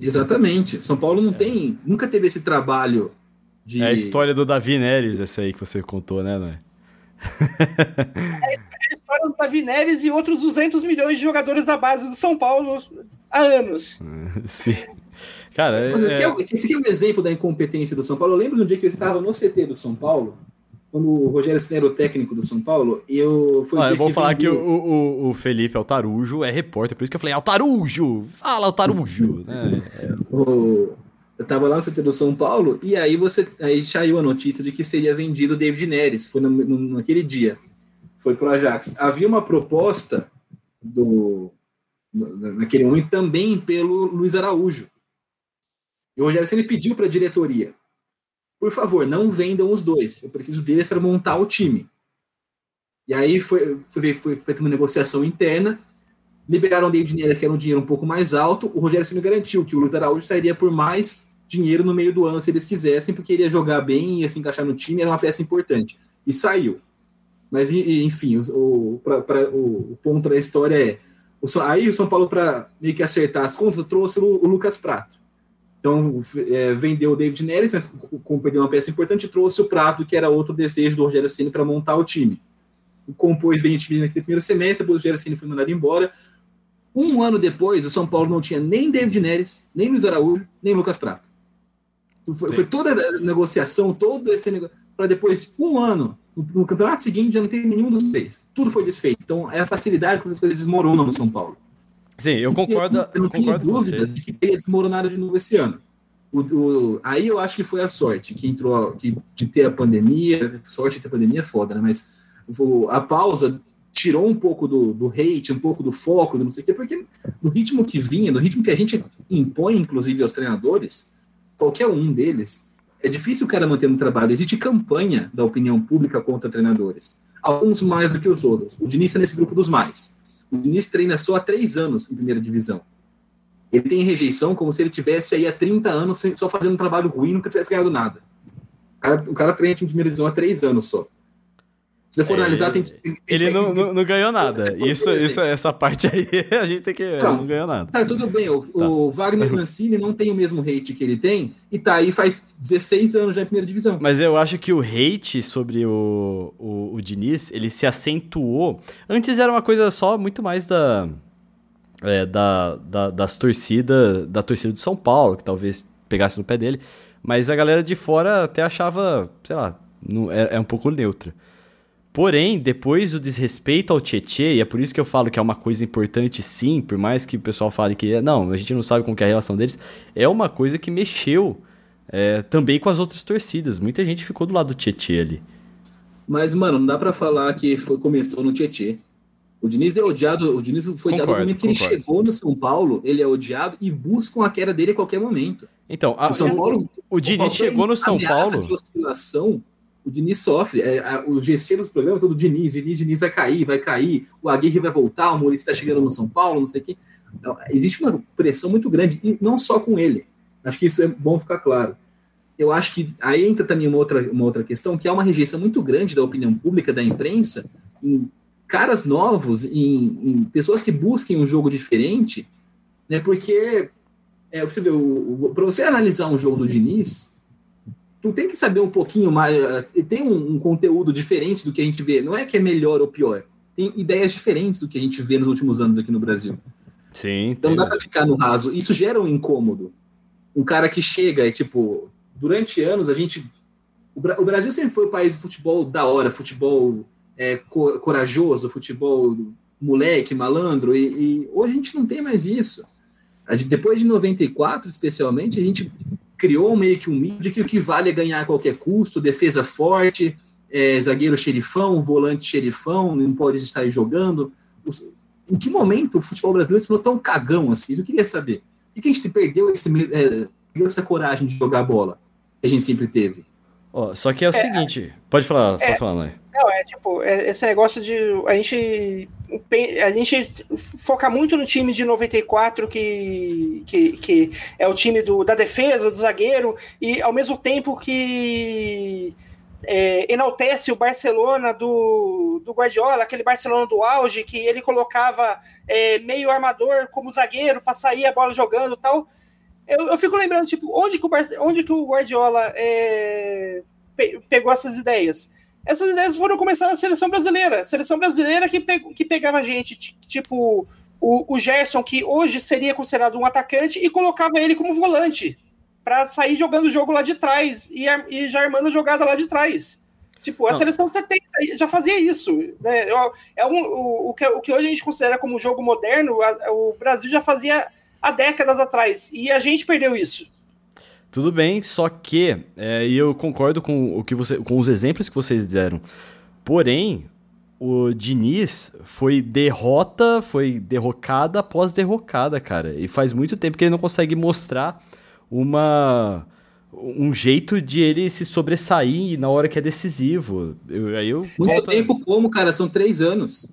Exatamente. São Paulo não é. tem, nunca teve esse trabalho de. É a história do Davi Neres, essa aí que você contou, né, Noé? é a história do Davi Neres e outros 200 milhões de jogadores da base do São Paulo há anos. Sim. Cara, Mas é... esse aqui é um exemplo da incompetência do São Paulo. Eu lembro de um dia que eu estava no CT do São Paulo, quando o Rogério Senna era o técnico do São Paulo, e eu foi ah, eu vou que falar que o, o, o Felipe Altarujo é repórter, por isso que eu falei, Altarujo! Fala, Altarujo! né? o... Eu tava lá no CT do São Paulo, e aí você aí saiu a notícia de que seria vendido o David Neres, foi no, no, naquele dia. Foi pro Ajax. Havia uma proposta do naquele momento também pelo Luiz Araújo. E o Rogério Ceni pediu para a diretoria: por favor, não vendam os dois. Eu preciso deles para montar o time. E aí foi, foi, foi feita uma negociação interna. Liberaram o David Neres, que era um dinheiro um pouco mais alto. O Rogério Ceni garantiu que o Luiz Araújo sairia por mais dinheiro no meio do ano, se eles quisessem, porque ele ia jogar bem, ia se encaixar no time, era uma peça importante. E saiu. Mas, enfim, o, pra, pra, o, ponto da história é: o, aí o São Paulo, para meio que acertar as contas, trouxe o, o Lucas Prato. Então, é, vendeu o David Neres, mas como perdeu uma peça importante, trouxe o Prato, que era outro desejo do Rogério Ceni para montar o time. Compôs bem o time naquele primeiro semestre, o Rogério Ceni foi mandado embora. Um ano depois, o São Paulo não tinha nem David Neres, nem Luiz Araújo, nem Lucas Prato. Foi, foi toda a negociação, todo esse negócio, para depois de um ano, no, no, campeonato seguinte, já não tem nenhum dos três. Tudo foi desfeito. Então, é a facilidade com que as coisas desmoronam no São Paulo. Sim, eu concordo. Eu não tenho dúvidas de que teria desmoronado de novo esse ano. O, o, aí eu acho que foi a sorte que entrou que, de ter a pandemia. Sorte de ter a pandemia é foda, né? Mas o, a pausa tirou um pouco do, do hate, um pouco do foco, do não sei o quê, porque no ritmo que vinha, no ritmo que a gente impõe, inclusive, aos treinadores, qualquer um deles, é difícil o cara manter no trabalho. Existe campanha da opinião pública contra treinadores. Alguns mais do que os outros. O Diniz é nesse grupo dos mais. O Diniz treina só há três anos em primeira divisão. Ele tem rejeição como se ele tivesse aí há 30 anos só fazendo um trabalho ruim nunca tivesse ganhado nada. O cara, o cara treina em primeira divisão há três anos só. Se você for é, analisar, tem, tem, Ele tem, não, não, não, ganhou nada. Isso, isso, essa parte aí a gente tem que. Não, não ganhou nada. Tá, tudo bem. O, tá. o Wagner Mancini não tem o mesmo hate que ele tem e tá aí faz 16 anos já em primeira divisão. Mas eu acho que o hate sobre o, o, o Diniz, ele se acentuou. Antes era uma coisa só muito mais da. É, da, da, das torcidas, da torcida de São Paulo, que talvez pegasse no pé dele. Mas a galera de fora até achava, sei lá, não, é, é um pouco neutra. Porém, depois do desrespeito ao Tietê, e é por isso que eu falo que é uma coisa importante sim, por mais que o pessoal fale que não, a gente não sabe como que é a relação deles, é uma coisa que mexeu é, também com as outras torcidas. Muita gente ficou do lado do Tietê ali. Mas, mano, não dá para falar que foi, começou no Tietê. O Diniz é odiado, o Diniz foi odiado no momento que concordo. ele chegou no São Paulo, ele é odiado e buscam a queda dele a qualquer momento. Então, a, o São Paulo, o, o Diniz chegou no São Paulo. De oscilação, o Diniz sofre. É, o GC dos programas todo Diniz, Diniz, Diniz vai cair, vai cair, o Aguirre vai voltar, o Maurício está chegando no São Paulo, não sei o quê. Então, existe uma pressão muito grande, e não só com ele. Acho que isso é bom ficar claro. Eu acho que aí entra também uma outra, uma outra questão, que é uma rejeição muito grande da opinião pública, da imprensa, em caras novos, em, em pessoas que busquem um jogo diferente, né? Porque é, você vê, para você analisar um jogo do Diniz, tu tem que saber um pouquinho mais, eh, tem um, um, conteúdo diferente do que a gente vê. Não é que é melhor ou pior, tem ideias diferentes do que a gente vê nos últimos anos aqui no Brasil. Sim. Então dá para ficar no raso. Isso gera um incômodo. Um cara que chega e tipo, durante anos a gente, o, Brasil sempre foi o país do futebol da hora, futebol é, corajoso, futebol moleque, malandro, e, e, hoje a gente não tem mais isso. Gente, depois de 94, especialmente, a gente criou meio que um mito de que o que vale é ganhar a qualquer custo, defesa forte, é, zagueiro xerifão, volante xerifão, não pode estar jogando. Em que momento o futebol brasileiro se tornou tão cagão assim? Eu queria saber. E que a gente perdeu, esse, é, perdeu essa coragem de jogar bola que a gente sempre teve? Oh, só que é o é, seguinte, pode falar, pode é, falar, Lai. Não, é tipo, é, esse negócio de a gente a gente foca muito no time de 94 que, que, que é o time do, da defesa, do zagueiro e ao mesmo tempo que é, enaltece o Barcelona do, do Guardiola, aquele Barcelona do auge, que ele colocava é, meio armador como zagueiro para sair a bola jogando tal eu, eu fico lembrando, tipo, onde que o, onde que o Guardiola é, pe pegou essas ideias? Essas ideias foram começar na seleção brasileira. A seleção brasileira que, pe que pegava gente, tipo o, o Gerson, que hoje seria considerado um atacante, e colocava ele como volante para sair jogando o jogo lá de trás e, e já armando a jogada lá de trás. Tipo, a Não. seleção 70 já fazia isso. Né? É um, o, o, que, o que hoje a gente considera como jogo moderno, a, o Brasil já fazia há décadas atrás. E a gente perdeu isso. Tudo bem, só que, é, e eu concordo com, o que você, com os exemplos que vocês deram. Porém, o Diniz foi derrota, foi derrocada após derrocada, cara. E faz muito tempo que ele não consegue mostrar uma um jeito de ele se sobressair na hora que é decisivo. Eu, aí eu muito volto... tempo como, cara? São três anos.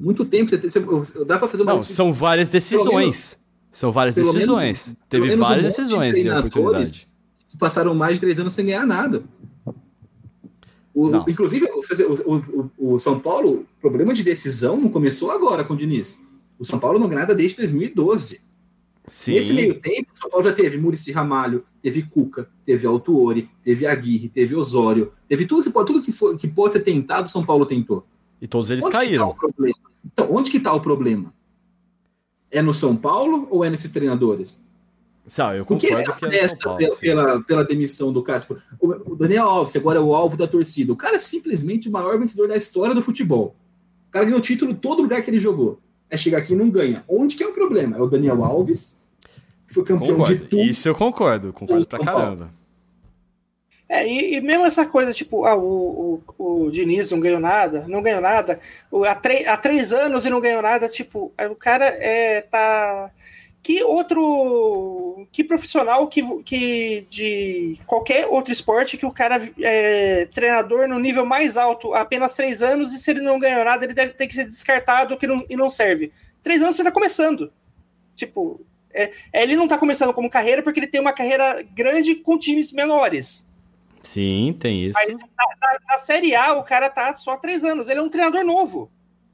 Muito tempo. Você, você, dá para fazer uma. Não, são várias decisões. São várias pelo decisões. Menos, Teve várias um decisões de oportunidades. Que passaram mais de três anos sem ganhar nada. O, inclusive, o, o, o, São Paulo, problema de decisão não começou agora com o Diniz. O São Paulo não ganha nada desde 2012. Sim. Nesse meio tempo, o São Paulo já teve Murici Ramalho, teve Cuca, teve Altuori, teve Aguirre, teve Osório, teve tudo, tudo que, foi, que pode ser tentado, o São Paulo tentou. E todos eles onde tá caíram. Tá então, onde que está o problema? É no São Paulo ou é nesses treinadores? Sabe, eu concordo que, que é Paulo, pela, pela, pela, demissão do cara. Tipo, o Daniel Alves, que agora é o alvo da torcida. O cara é simplesmente o maior vencedor da história do futebol. O cara ganhou título em todo lugar que ele jogou. É chegar aqui e não ganha. Onde que é o problema? É o Daniel Alves, que foi campeão concordo. de tudo. Isso eu concordo, concordo pra caramba. É, e, e, mesmo essa coisa, tipo, ah, o, o, o Diniz não ganhou nada, não ganhou nada, o, há, há três anos e não ganhou nada, tipo, o cara é, tá. Que outro. Que profissional que, que de qualquer outro esporte que o cara é treinador no nível mais alto há apenas três anos e se ele não ganhou nada, ele deve ter que ser descartado que não, e não serve. Três anos você tá começando. Tipo, é, ele não tá começando como carreira porque ele tem uma carreira grande com times menores. Sim, tem isso. Mas na, na, na, Série A, o cara tá só há três anos. Ele é um treinador novo.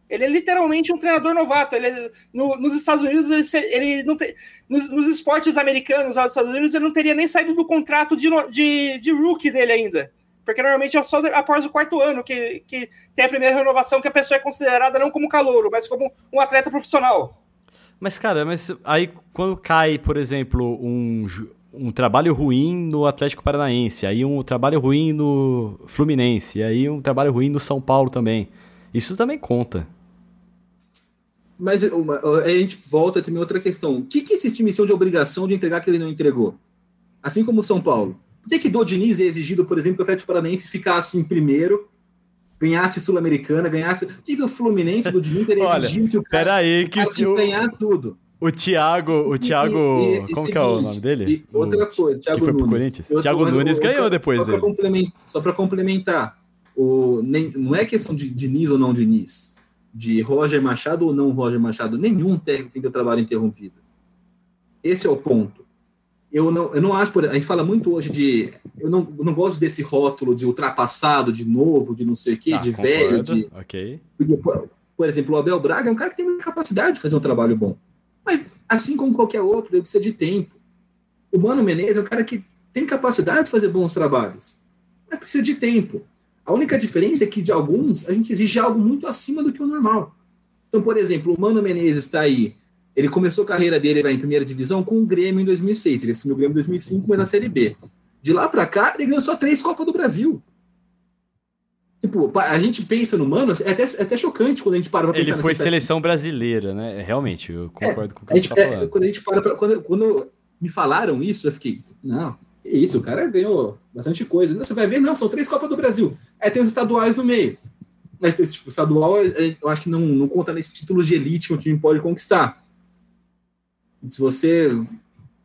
Ele é literalmente um treinador novato. Ele no, nos Estados Unidos, ele, ele não tem. Nos, nos, esportes americanos, nos Estados Unidos, ele não teria nem saído do contrato de, de, de rookie dele ainda. Porque normalmente é só após o quarto ano que, que tem a primeira renovação que a pessoa é considerada não como calouro, mas como um atleta profissional. Mas, cara, mas aí quando cai, por exemplo, um, um trabalho ruim no Atlético Paranaense, aí um trabalho ruim no Fluminense, aí um trabalho ruim no São Paulo também. Isso também conta. Mas uma, a gente volta também outra questão. O que, que esses times tinham de obrigação de entregar que ele não entregou? Assim como o São Paulo. Por que, que do Diniz é exigido, por exemplo, que o Atlético Paranaense ficasse em primeiro, ganhasse Sul-Americana, ganhasse. Por que, que o Fluminense do Diniz ele Olha, exigiu que o cara, peraí, que o ganhar tudo? O Thiago, o Thiago, E- e- como que é o nome dele? e outra O- coisa, Thiago que foi pro Nunes. Corinthians. Eu tô- Thiago Nunes ganhou depois só dele. Só para complementar, o, nem, não é questão de Diniz ou não Diniz, de Roger Machado ou não Roger Machado. Nenhum técnico tem que ter trabalho interrompido. Esse é o ponto. Eu não, eu não acho, a gente fala muito hoje de, eu não, eu não gosto desse rótulo de ultrapassado, de novo, de não sei o quê, Tá, de velho, concordo, de, Ok. porque, por, por exemplo, o Abel Braga é um cara que tem muita capacidade de fazer um trabalho bom. Mas, assim como qualquer outro, ele precisa de tempo. O Mano Menezes é um cara que tem capacidade de fazer bons trabalhos, mas precisa de tempo. A única diferença é que, de alguns, a gente exige algo muito acima do que o normal. Então, por exemplo, o Mano Menezes está aí. Ele começou a carreira dele vai, em primeira divisão com o Grêmio em 2006. Ele assumiu o Grêmio em 2005, mas na Série B. De lá para cá, ele ganhou só três Copas do Brasil. Tipo, a gente pensa no Mano, é até, é até chocante quando a gente para pra Ele pensar foi nessa seleção brasileira, né? Realmente, eu concordo com o que a gente, você tá é, falando. quando a gente para pra, quando, quando me falaram isso, eu fiquei, não, que isso, o cara ganhou bastante coisa. Não, Você vai ver, não, são três Copas do Brasil. Aí tem os estaduais no meio. Mas esse tipo, estadual, é, eu acho que não, não conta nesse título de elite que um time pode conquistar. Se você,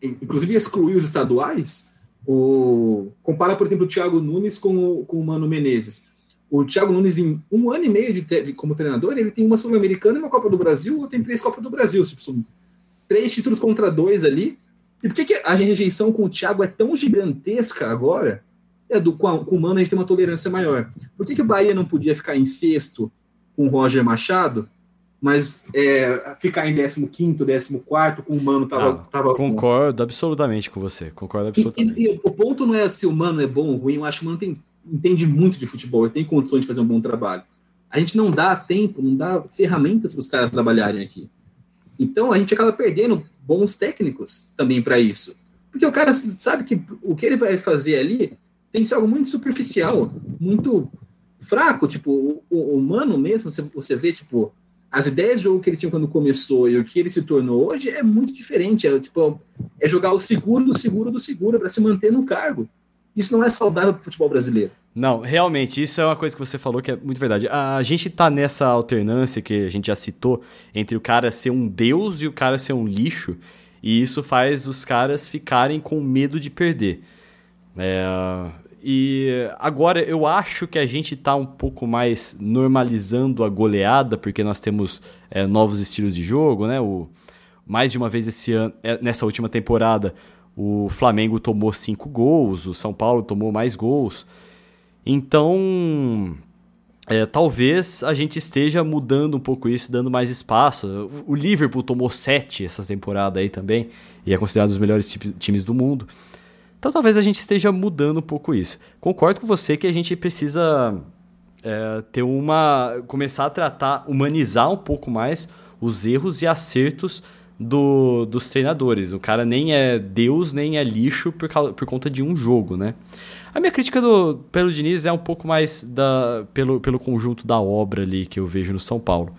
inclusive, excluir os estaduais, o, compara, por exemplo, o Thiago Nunes com o, com o Mano Menezes. O Thiago Nunes, em um ano e meio de, de- como treinador, ele tem uma Sul-Americana e uma Copa do Brasil, ou tem três Copas do Brasil. Tipo, são três títulos contra dois ali. E por que, que a rejeição com o Thiago é tão gigantesca agora? É do, com, a- com o Mano a gente tem uma tolerância maior. Por que, que o Bahia não podia ficar em sexto com o Roger Machado, mas é, ficar em 15º, 14 com o Mano tava, Ah, tava Concordo absolutamente com você. Concordo e, absolutamente. e- e o ponto não é se o Mano é bom ou ruim, eu acho que o Mano tem, entende muito de futebol, ele tem condições de fazer um bom trabalho. A gente não dá tempo, não dá ferramentas para os caras trabalharem aqui. Então a gente acaba perdendo bons técnicos também para isso. Porque o cara sabe que o que ele vai fazer ali tem que ser algo muito superficial, muito fraco. Tipo, o, o o Mano mesmo, você vê, tipo, as ideias de jogo que ele tinha quando começou e o que ele se tornou hoje é muito diferente. É, tipo, é jogar o seguro do seguro do seguro para se manter no cargo. Isso não é saudável para o futebol brasileiro. Não, realmente, isso é uma coisa que você falou que é muito verdade. A gente tá nessa alternância que a gente já citou entre o cara ser um deus e o cara ser um lixo, e isso faz os caras ficarem com medo de perder. É, e agora eu acho que a gente tá um pouco mais normalizando a goleada, porque nós temos é, novos estilos de jogo, né? O, mais de uma vez esse ano, é, nessa última temporada, o Flamengo tomou cinco gols, o São Paulo tomou mais gols. Então, é, talvez a gente esteja mudando um pouco isso, dando mais espaço. O Liverpool tomou sete essa temporada aí também, e é considerado um dos melhores ti- times do mundo. Então talvez a gente esteja mudando um pouco isso. Concordo com você que a gente precisa é, ter uma. começar a tratar, humanizar um pouco mais os erros e acertos do- dos treinadores. O cara nem é Deus, nem é lixo por, causa, por conta de um jogo, né? A minha crítica do, pelo Diniz é um pouco mais da, pelo, pelo conjunto da obra ali que eu vejo no São Paulo,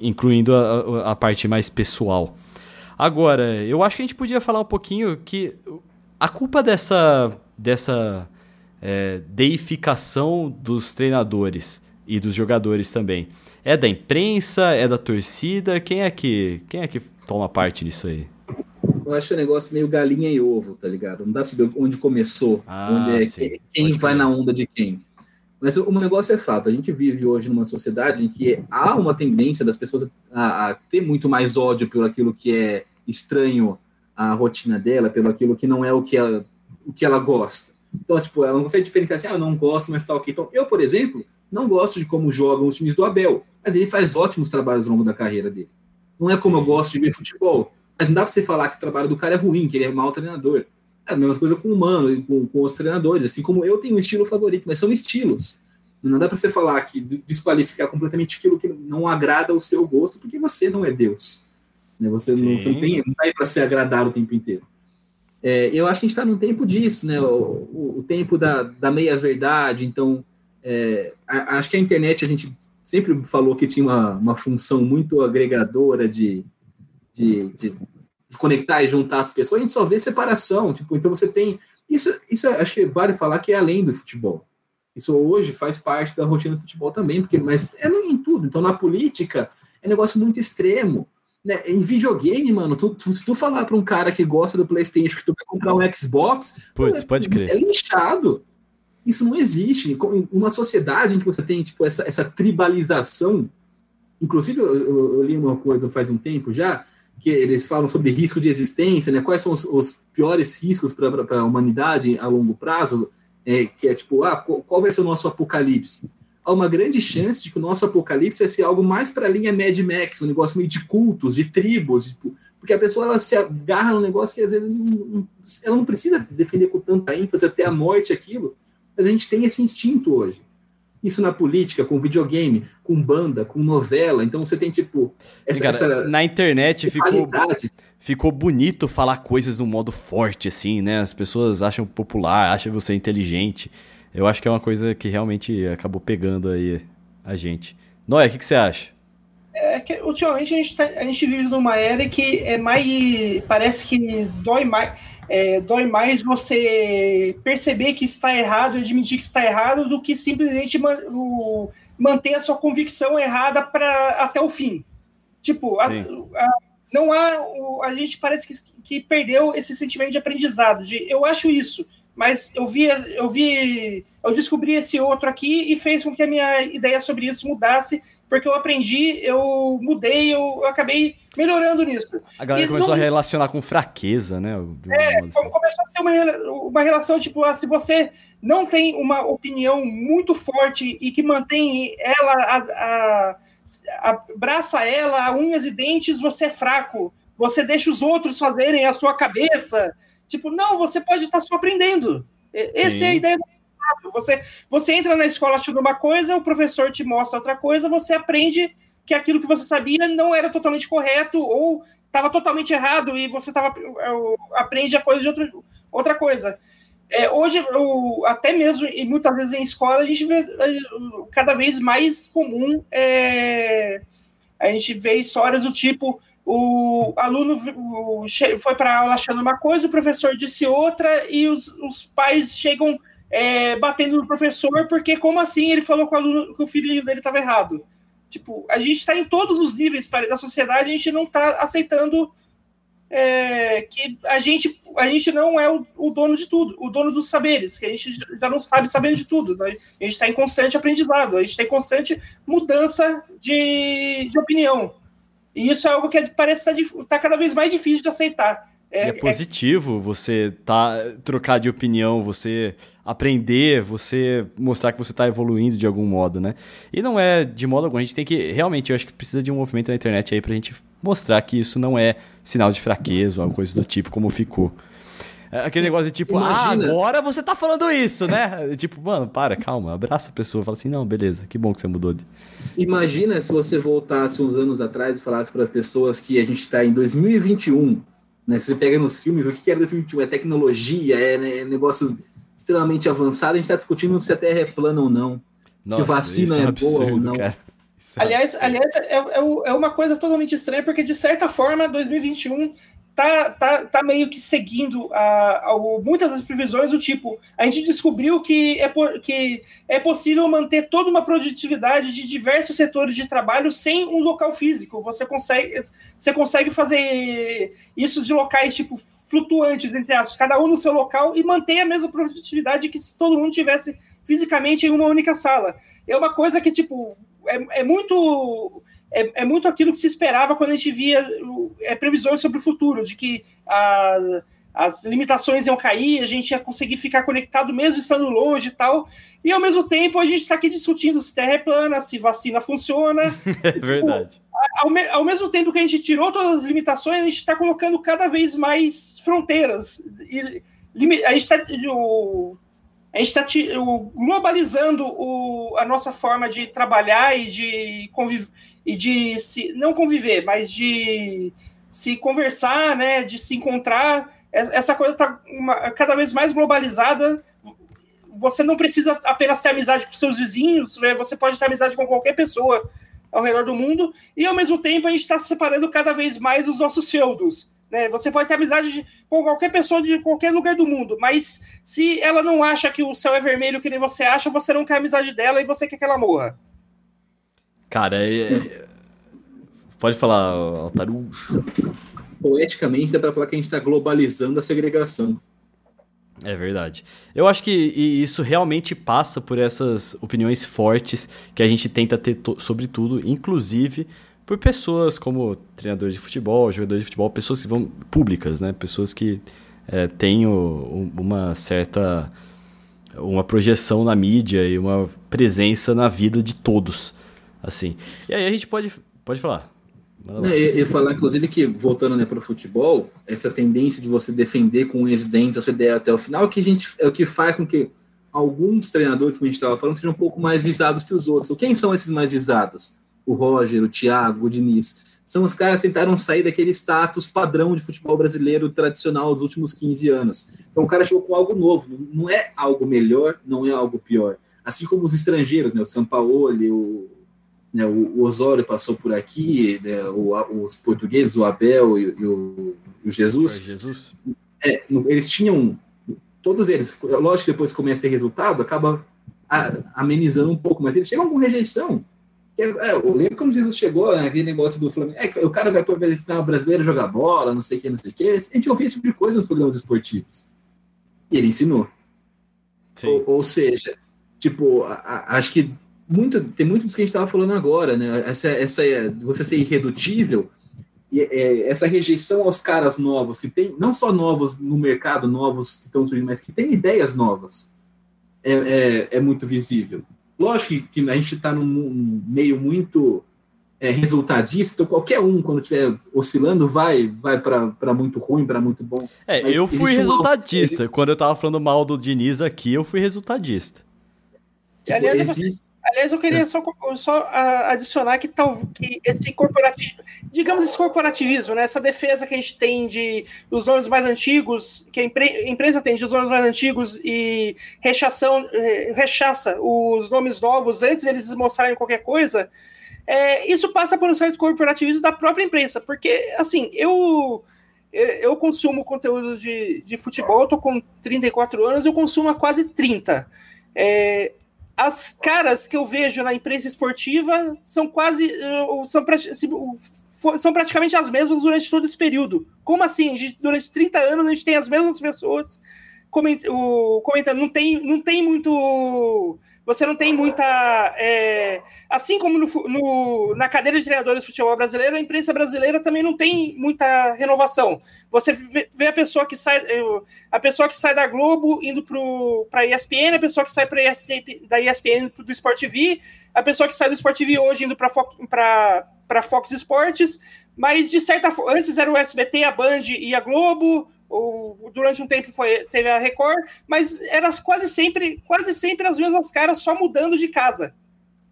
incluindo a, a- a parte mais pessoal. Agora, eu acho que a gente podia falar um pouquinho que a culpa dessa, dessa é, deificação dos treinadores e dos jogadores também é da imprensa, é da torcida? Quem é que, quem é que toma parte nisso aí? Eu acho o negócio meio galinha e ovo, tá ligado? Não dá pra saber onde começou, Ah, onde é, sim. quem, Pode vai na onda de quem. Mas o negócio é fato. A gente vive hoje numa sociedade em que há uma tendência das pessoas a, a ter muito mais ódio por aquilo que é estranho à rotina dela, pelo aquilo que não é o que ela, o que ela gosta. Então, tipo, ela não consegue diferenciar assim, ah, eu não gosto, mas tá ok. Então, eu, por exemplo, não gosto de como jogam os times do Abel, mas ele faz ótimos trabalhos ao longo da carreira dele. Não é como eu gosto de ver futebol, mas não dá pra você falar que o trabalho do cara é ruim, que ele é mau treinador. É a mesma coisa com o Mano e com, com os treinadores. Assim como eu tenho um estilo favorito, mas são estilos. Não dá pra você falar que de- desqualificar completamente aquilo que não agrada ao seu gosto, porque você não é Deus. Né? Você, não, você não tem não tá para ser agradado o tempo inteiro. É, eu acho que a gente está num tempo disso, né? O, o, o tempo da, da meia-verdade. Então, é, a, acho que a internet a gente sempre falou que tinha uma, uma função muito agregadora de, de, de, de, conectar e juntar as pessoas. A gente só vê separação. Tipo, então você tem. Isso, isso acho que vale falar que é além do futebol. Isso hoje faz parte da rotina do futebol também, porque, mas é em tudo. Então, na política, é um negócio muito extremo. Né? Em videogame, mano, tu, tu, se tu falar para um cara que gosta do PlayStation que tu quer comprar um Xbox, Putz, pode crer. é linchado. Isso não existe. Uma sociedade em que você tem tipo, essa, essa tribalização. Inclusive, eu, eu, eu li uma coisa faz um tempo já, que eles falam sobre risco de existência, né? Quais são os, os piores riscos para a humanidade a longo prazo? É, que é tipo, ah, qual vai ser o nosso apocalipse? há uma grande chance de que o nosso apocalipse vai ser algo mais para a linha Mad Max, um negócio meio de cultos, de tribos, tipo, porque a pessoa ela se agarra num negócio que às vezes não, ela não precisa defender com tanta ênfase até a morte aquilo, mas a gente tem esse instinto hoje. Isso na política, com videogame, com banda, com novela. Então você tem, tipo. Essa, Cara, essa na internet ficou, ficou bonito falar coisas de um modo forte, assim, né? As pessoas acham popular, acham você inteligente. Eu acho que é uma coisa que realmente acabou pegando aí a gente. Noé, o que, que você acha? É que ultimamente a gente, tá, a gente vive numa era que é mais. Parece que dói mais. É, dói mais você perceber que está errado e admitir que está errado do que simplesmente man, o, manter a sua convicção errada para até o fim. Tipo, a, a, não há. O, a gente parece que, que perdeu esse sentimento de aprendizado, de eu acho isso, mas eu vi, eu vi, eu descobri esse outro aqui e fez com que a minha ideia sobre isso mudasse, porque eu aprendi, eu mudei, eu, acabei melhorando nisso. A galera e começou não... a relacionar com fraqueza, né? É, assim. começou a ser uma, uma relação, tipo, ah, se você não tem uma opinião muito forte e que mantém ela, a, a, abraça ela unhas e dentes, você é fraco. Você deixa os outros fazerem a sua cabeça Tipo, não, você pode estar só aprendendo. Essa é a ideia do você, você entra na escola achando uma coisa, o professor te mostra outra coisa, você aprende que aquilo que você sabia não era totalmente correto ou estava totalmente errado e você tava, aprende a coisa de outro, outra coisa. É, hoje, eu, até mesmo, e muitas vezes em escola, a gente vê é, cada vez mais comum é, a gente vê histórias do tipo o aluno foi para aula achando uma coisa, o professor disse outra, e os, os pais chegam é, batendo no professor, porque como assim ele falou que o, aluno, que o filho dele estava errado? Tipo, a gente está em todos os níveis da sociedade, a gente não está aceitando é, que a gente, a gente não é o, o, dono de tudo, o dono dos saberes, que a gente já não sabe sabendo de tudo. Né? A gente está em constante aprendizado, a gente está em constante mudança de, de opinião. E isso é algo que parece estar tá, tá cada vez mais difícil de aceitar. É, é positivo é... você tá, trocar de opinião, você aprender, você mostrar que você está evoluindo de algum modo, né? E não é de modo algum, a gente tem que, realmente, eu acho que precisa de um movimento na internet aí pra gente mostrar que isso não é sinal de fraqueza ou alguma coisa do tipo como ficou. É aquele negócio de tipo, ah, Imagina. ah, agora você tá falando isso, né? tipo, mano, para, calma, abraça a pessoa, fala assim, não, beleza, que bom que você mudou. De... Imagina se você voltasse uns anos atrás e falasse para as pessoas que a gente está em 2021, né? Se você pega nos filmes, o que é 2021? É tecnologia, é, né, é negócio extremamente avançado, a gente está discutindo se a Terra é plana ou não, Nossa, se vacina é, é absurdo, boa ou não. Cara. É aliás, aliás é, é, é, uma coisa totalmente estranha, porque de certa forma, 2021 tá, tá, tá meio que seguindo a, a, muitas das previsões do tipo, a gente descobriu que é, por, que é possível manter toda uma produtividade de diversos setores de trabalho sem um local físico. Você consegue, você consegue fazer isso de locais tipo flutuantes, entre aspas, cada um no seu local e manter a mesma produtividade que se todo mundo tivesse fisicamente em uma única sala. É uma coisa que, tipo, é, é muito é, é, muito aquilo que se esperava quando a gente via é, previsões sobre o futuro, de que a, as limitações iam cair, a gente ia conseguir ficar conectado mesmo estando longe e tal. E ao mesmo tempo a gente está aqui discutindo se terra é plana, se vacina funciona. É verdade. Tipo, ao, me, ao, mesmo tempo que a gente tirou todas as limitações, a gente está colocando cada vez mais fronteiras. E, a gente está a gente está globalizando o, a nossa forma de trabalhar e de conviver e de se não conviver, mas de se conversar, né, de se encontrar essa coisa está cada vez mais globalizada. Você não precisa apenas ter amizade com seus vizinhos, né? você pode ter amizade com qualquer pessoa ao redor do mundo, e ao mesmo tempo a gente está separando cada vez mais os nossos feudos. Né? Você pode ter amizade de, com qualquer pessoa de qualquer lugar do mundo, mas se ela não acha que o céu é vermelho que nem você acha, você não quer a amizade dela e você quer que ela morra. Cara, é... é pode falar, Altarujo. Poeticamente dá pra falar que a gente tá globalizando a segregação. É verdade. Eu acho que isso realmente passa por essas opiniões fortes que a gente tenta ter sobre tudo, inclusive por pessoas como treinadores de futebol, jogadores de futebol, pessoas que vão públicas, né? Pessoas que é, têm o, uma certa uma projeção na mídia e uma presença na vida de todos, assim. E aí a gente pode pode falar. Eu ia falar, inclusive, que, voltando né, para o futebol, essa tendência de você defender com os dentes a sua ideia até o final, que a gente, é o que faz com que alguns treinadores, como a gente estava falando, sejam um pouco mais visados que os outros. Quem são esses mais visados? O Roger, o Thiago, o Diniz. São os caras que tentaram sair daquele status padrão de futebol brasileiro tradicional dos últimos 15 anos. Então o cara chegou com algo novo, não é algo melhor, não é algo pior. Assim como os estrangeiros, né, o Sampaoli, o né, o, Osório passou por aqui, né, os portugueses, o Abel e, e o, o, Jesus. Jesus. É, eles tinham, todos eles, lógico que depois começa a ter resultado, acaba amenizando um pouco, mas eles chegam com rejeição. É, eu lembro quando Jesus chegou, né, aquele negócio do Flamengo, é, o cara vai para ensinar o brasileiro a jogar bola, não sei o que, não sei o que. A gente ouvia esse tipo de coisa nos programas esportivos. E ele ensinou. Ou, ou, seja, tipo, a, a, acho que muito, tem muito disso que a gente estava falando agora, né? Essa, essa, você ser irredutível, e, é, essa rejeição aos caras novos, que tem, não só novos no mercado, novos que estão surgindo, mas que têm ideias novas, é, é, é muito visível. Lógico que, a gente está num meio muito é, resultadista, então qualquer um, quando estiver oscilando, vai vai para muito ruim, para muito bom. É, Mas eu fui resultadista. Um... Quando eu tava falando mal do Diniz aqui, eu fui resultadista. Tipo, Aliás, existe... Aliás, eu queria só, só adicionar que, tal, que esse corporativo, digamos esse corporativismo, né, essa defesa que a gente tem de os nomes mais antigos, que a, empre, empresa tem de os nomes mais antigos e rechação, eh, rechaça os nomes novos antes eles mostrarem qualquer coisa, é, isso passa por um certo corporativismo da própria imprensa, porque, assim, eu eu consumo conteúdo de, de futebol, eu tô com 34 anos, eu consumo há quase 30. É, as caras que eu vejo na imprensa esportiva são quase são, são praticamente as mesmas durante todo esse período. Como assim? Gente, durante 30 anos a gente tem as mesmas pessoas comentando, não tem, não tem muito você não tem muita. É, assim como no, no, na cadeira de treinadores de futebol brasileiro, a imprensa brasileira também não tem muita renovação. Você vê, vê a pessoa que sai a pessoa que sai da Globo indo para a ESPN, a pessoa que sai ESPN, da ESPN do Sport TV, a pessoa que sai do Sport TV hoje indo para Fox Sports, mas de certa forma, antes era o SBT, a Band e a Globo, ou durante um tempo foi, teve a Record, mas era quase sempre, quase sempre as mesmas caras só mudando de casa.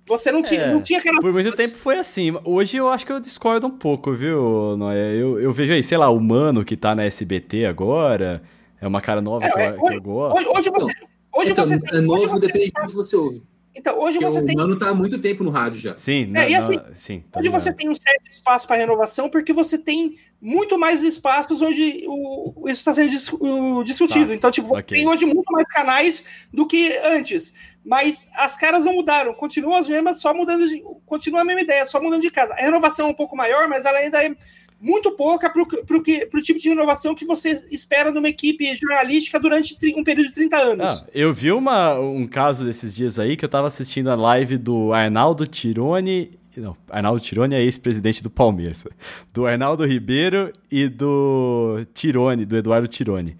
Você não tinha, é, não tinha aquela. Por muito tempo foi assim. Hoje eu acho que eu discordo um pouco, viu, Noé? Eu, eu vejo aí, sei lá, o Mano que tá na SBT agora. É uma cara nova é, que, eu, é, que eu gosto. Hoje, hoje você, hoje então, você é novo, depende do que você ouve. Então, hoje Porque você o tem. O Mano tá há muito tempo no rádio já. Sim, não, é, e assim, não, sim hoje você tem um certo espaço para renovação, porque você tem muito mais espaços onde o, isso está sendo dis, o, discutido. Tá, então, tipo, você okay. tem hoje muito mais canais do que antes. Mas as caras não mudaram, continuam as mesmas, só mudando de. Continua a mesma ideia, só mudando de casa. A renovação é um pouco maior, mas ela ainda é muito pouca para o tipo de inovação que você espera numa equipe jornalística durante um período de 30 anos. Ah, eu vi uma, um caso desses dias aí que eu estava assistindo a live do Arnaldo Tironi. Não, Arnaldo Tironi é ex-presidente do Palmeiras. Do Arnaldo Ribeiro e do Tironi, do Eduardo Tironi.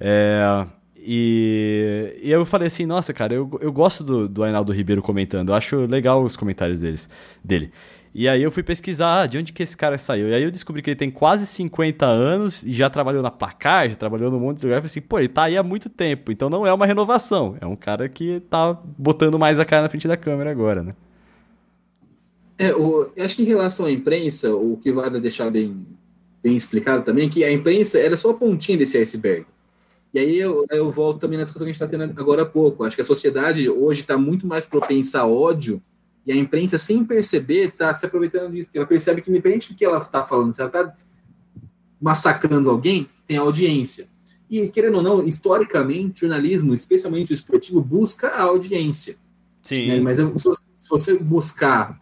É, e, e eu falei assim, nossa, cara, eu, eu gosto do, do Arnaldo Ribeiro comentando. Eu acho legal os comentários deles, dele. E aí eu fui pesquisar ah, de onde que esse cara saiu. E aí eu descobri que ele tem quase 50 anos e já trabalhou na Placar, já trabalhou num monte de lugar. Eu falei assim, pô, ele tá aí há muito tempo. Então não é uma renovação. É um cara que tá botando mais a cara na frente da câmera agora, né? É, eu acho que em relação à imprensa, o que vale deixar bem, bem explicado também, que a imprensa era só a pontinha desse iceberg. E aí eu, eu volto também na discussão que a gente está tendo agora há pouco. Acho que a sociedade hoje está muito mais propensa a ódio e a imprensa, sem perceber, está se aproveitando disso, ela percebe que, independente do que ela está falando, se ela está massacrando alguém, tem audiência. E, querendo ou não, historicamente, o jornalismo, especialmente o esportivo, busca a audiência. Sim. Né? Mas se você buscar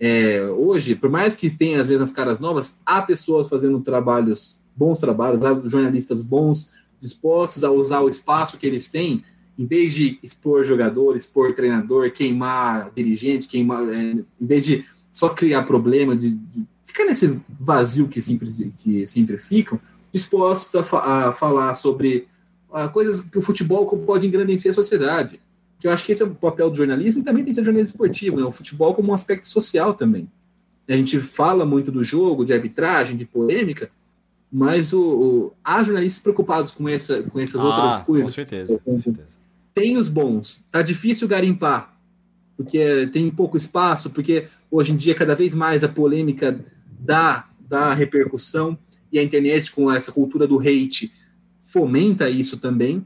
é, hoje, por mais que tenha às vezes as caras novas, há pessoas fazendo trabalhos, bons trabalhos, há jornalistas bons, dispostos a usar o espaço que eles têm, em vez de expor jogador, expor treinador, queimar dirigente, queimar, é, em vez de só criar problema, de, de ficar nesse vazio que sempre, que sempre ficam, dispostos a, fa a falar sobre uh, coisas que o futebol pode engrandecer a sociedade. Que eu acho que esse é o papel do jornalismo e também tem que ser jornalismo esportivo, né? o futebol como um aspecto social também. A gente fala muito do jogo, de arbitragem, de polêmica, mas o, o, há jornalistas preocupados com, essa, com essas ah, outras coisas. Com certeza, com certeza. Tem os bons. Tá difícil garimpar, porque tem pouco espaço, porque hoje em dia cada vez mais a polêmica dá, dá repercussão e a internet com essa cultura do hate fomenta isso também.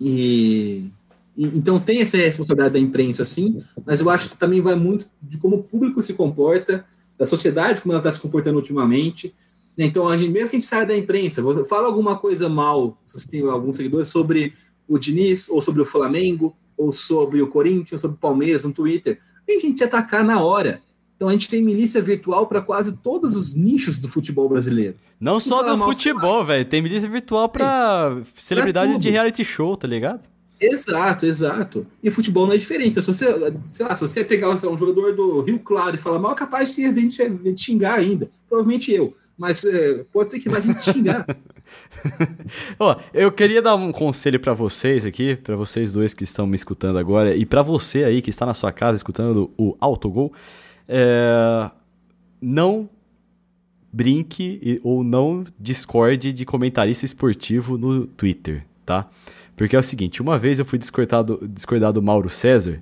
E, e então tem essa responsabilidade da imprensa, sim, mas eu acho que também vai muito de como o público se comporta, da sociedade, como ela está se comportando ultimamente. Então, a gente, mesmo que a gente saia da imprensa, fala alguma coisa mal, se você tem alguns seguidores, sobre o Diniz, ou sobre o Flamengo, ou sobre o Corinthians, sobre o Palmeiras no Twitter, a gente atacar na hora. Então a gente tem milícia virtual para quase todos os nichos do futebol brasileiro. Não só do futebol, velho. Tem milícia virtual para celebridade de reality show, tá ligado? Exato, exato. E futebol não é diferente. Então, se você, sei lá, se você pegar um jogador do Rio Claro e falar mal, é capaz de vir te xingar ainda. Provavelmente eu. Mas é, pode ser que a gente xingar. Ó, eu queria dar um conselho para vocês aqui, para vocês dois que estão me escutando agora e para você aí que está na sua casa escutando o Autogol. É, não brinque ou não discorde de comentarista esportivo no Twitter, tá? Porque é o seguinte, uma vez eu fui discordado, discordar do Mauro César,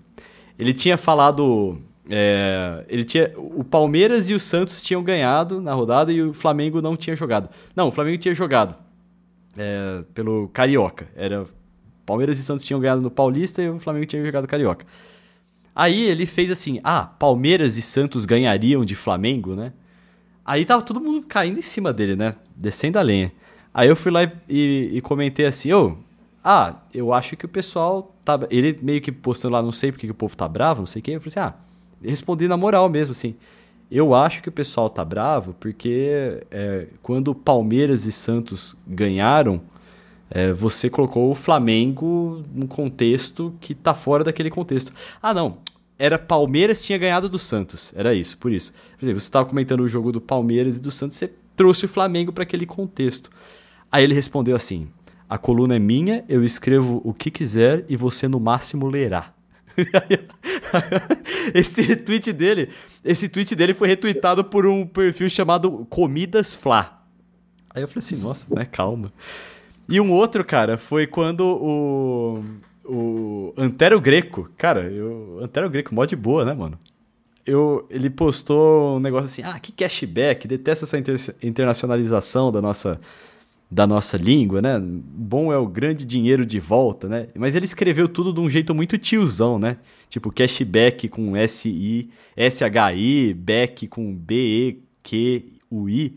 ele tinha falado... É, ele tinha, o Palmeiras e o Santos tinham ganhado na rodada e o Flamengo não tinha jogado. Não, o Flamengo tinha jogado é, pelo Carioca. Era Palmeiras e Santos tinham ganhado no Paulista e o Flamengo tinha jogado Carioca. Aí ele fez assim: ah, Palmeiras e Santos ganhariam de Flamengo, né? Aí tava todo mundo caindo em cima dele, né? Descendo a lenha. Aí eu fui lá e, e comentei assim: ô, oh, ah, eu acho que o pessoal tá. Ele meio que postando lá, não sei porque que o povo tá bravo, não sei quê. Eu falei assim: ah, respondi na moral mesmo, assim. Eu acho que o pessoal tá bravo porque é, quando Palmeiras e Santos ganharam, é, você colocou o Flamengo num contexto que tá fora daquele contexto. Ah, não. Era Palmeiras tinha ganhado do Santos. Era isso, por isso. Você estava comentando o jogo do Palmeiras e do Santos, você trouxe o Flamengo para aquele contexto. Aí ele respondeu assim: A coluna é minha, eu escrevo o que quiser e você no máximo lerá. esse tweet dele, esse tweet dele foi retweetado por um perfil chamado Comidas Fla. Aí eu falei assim, nossa, né, calma. E um outro, cara, foi quando o. O Antero Greco, cara, o Antero Greco, mó de boa, né, mano? Eu, ele postou um negócio assim: ah, que cashback, detesta essa inter internacionalização da nossa, da nossa língua, né? Bom é o grande dinheiro de volta, né? Mas ele escreveu tudo de um jeito muito tiozão, né? Tipo, cashback com S-I, S-H-I, back com B-E-Q-U-I.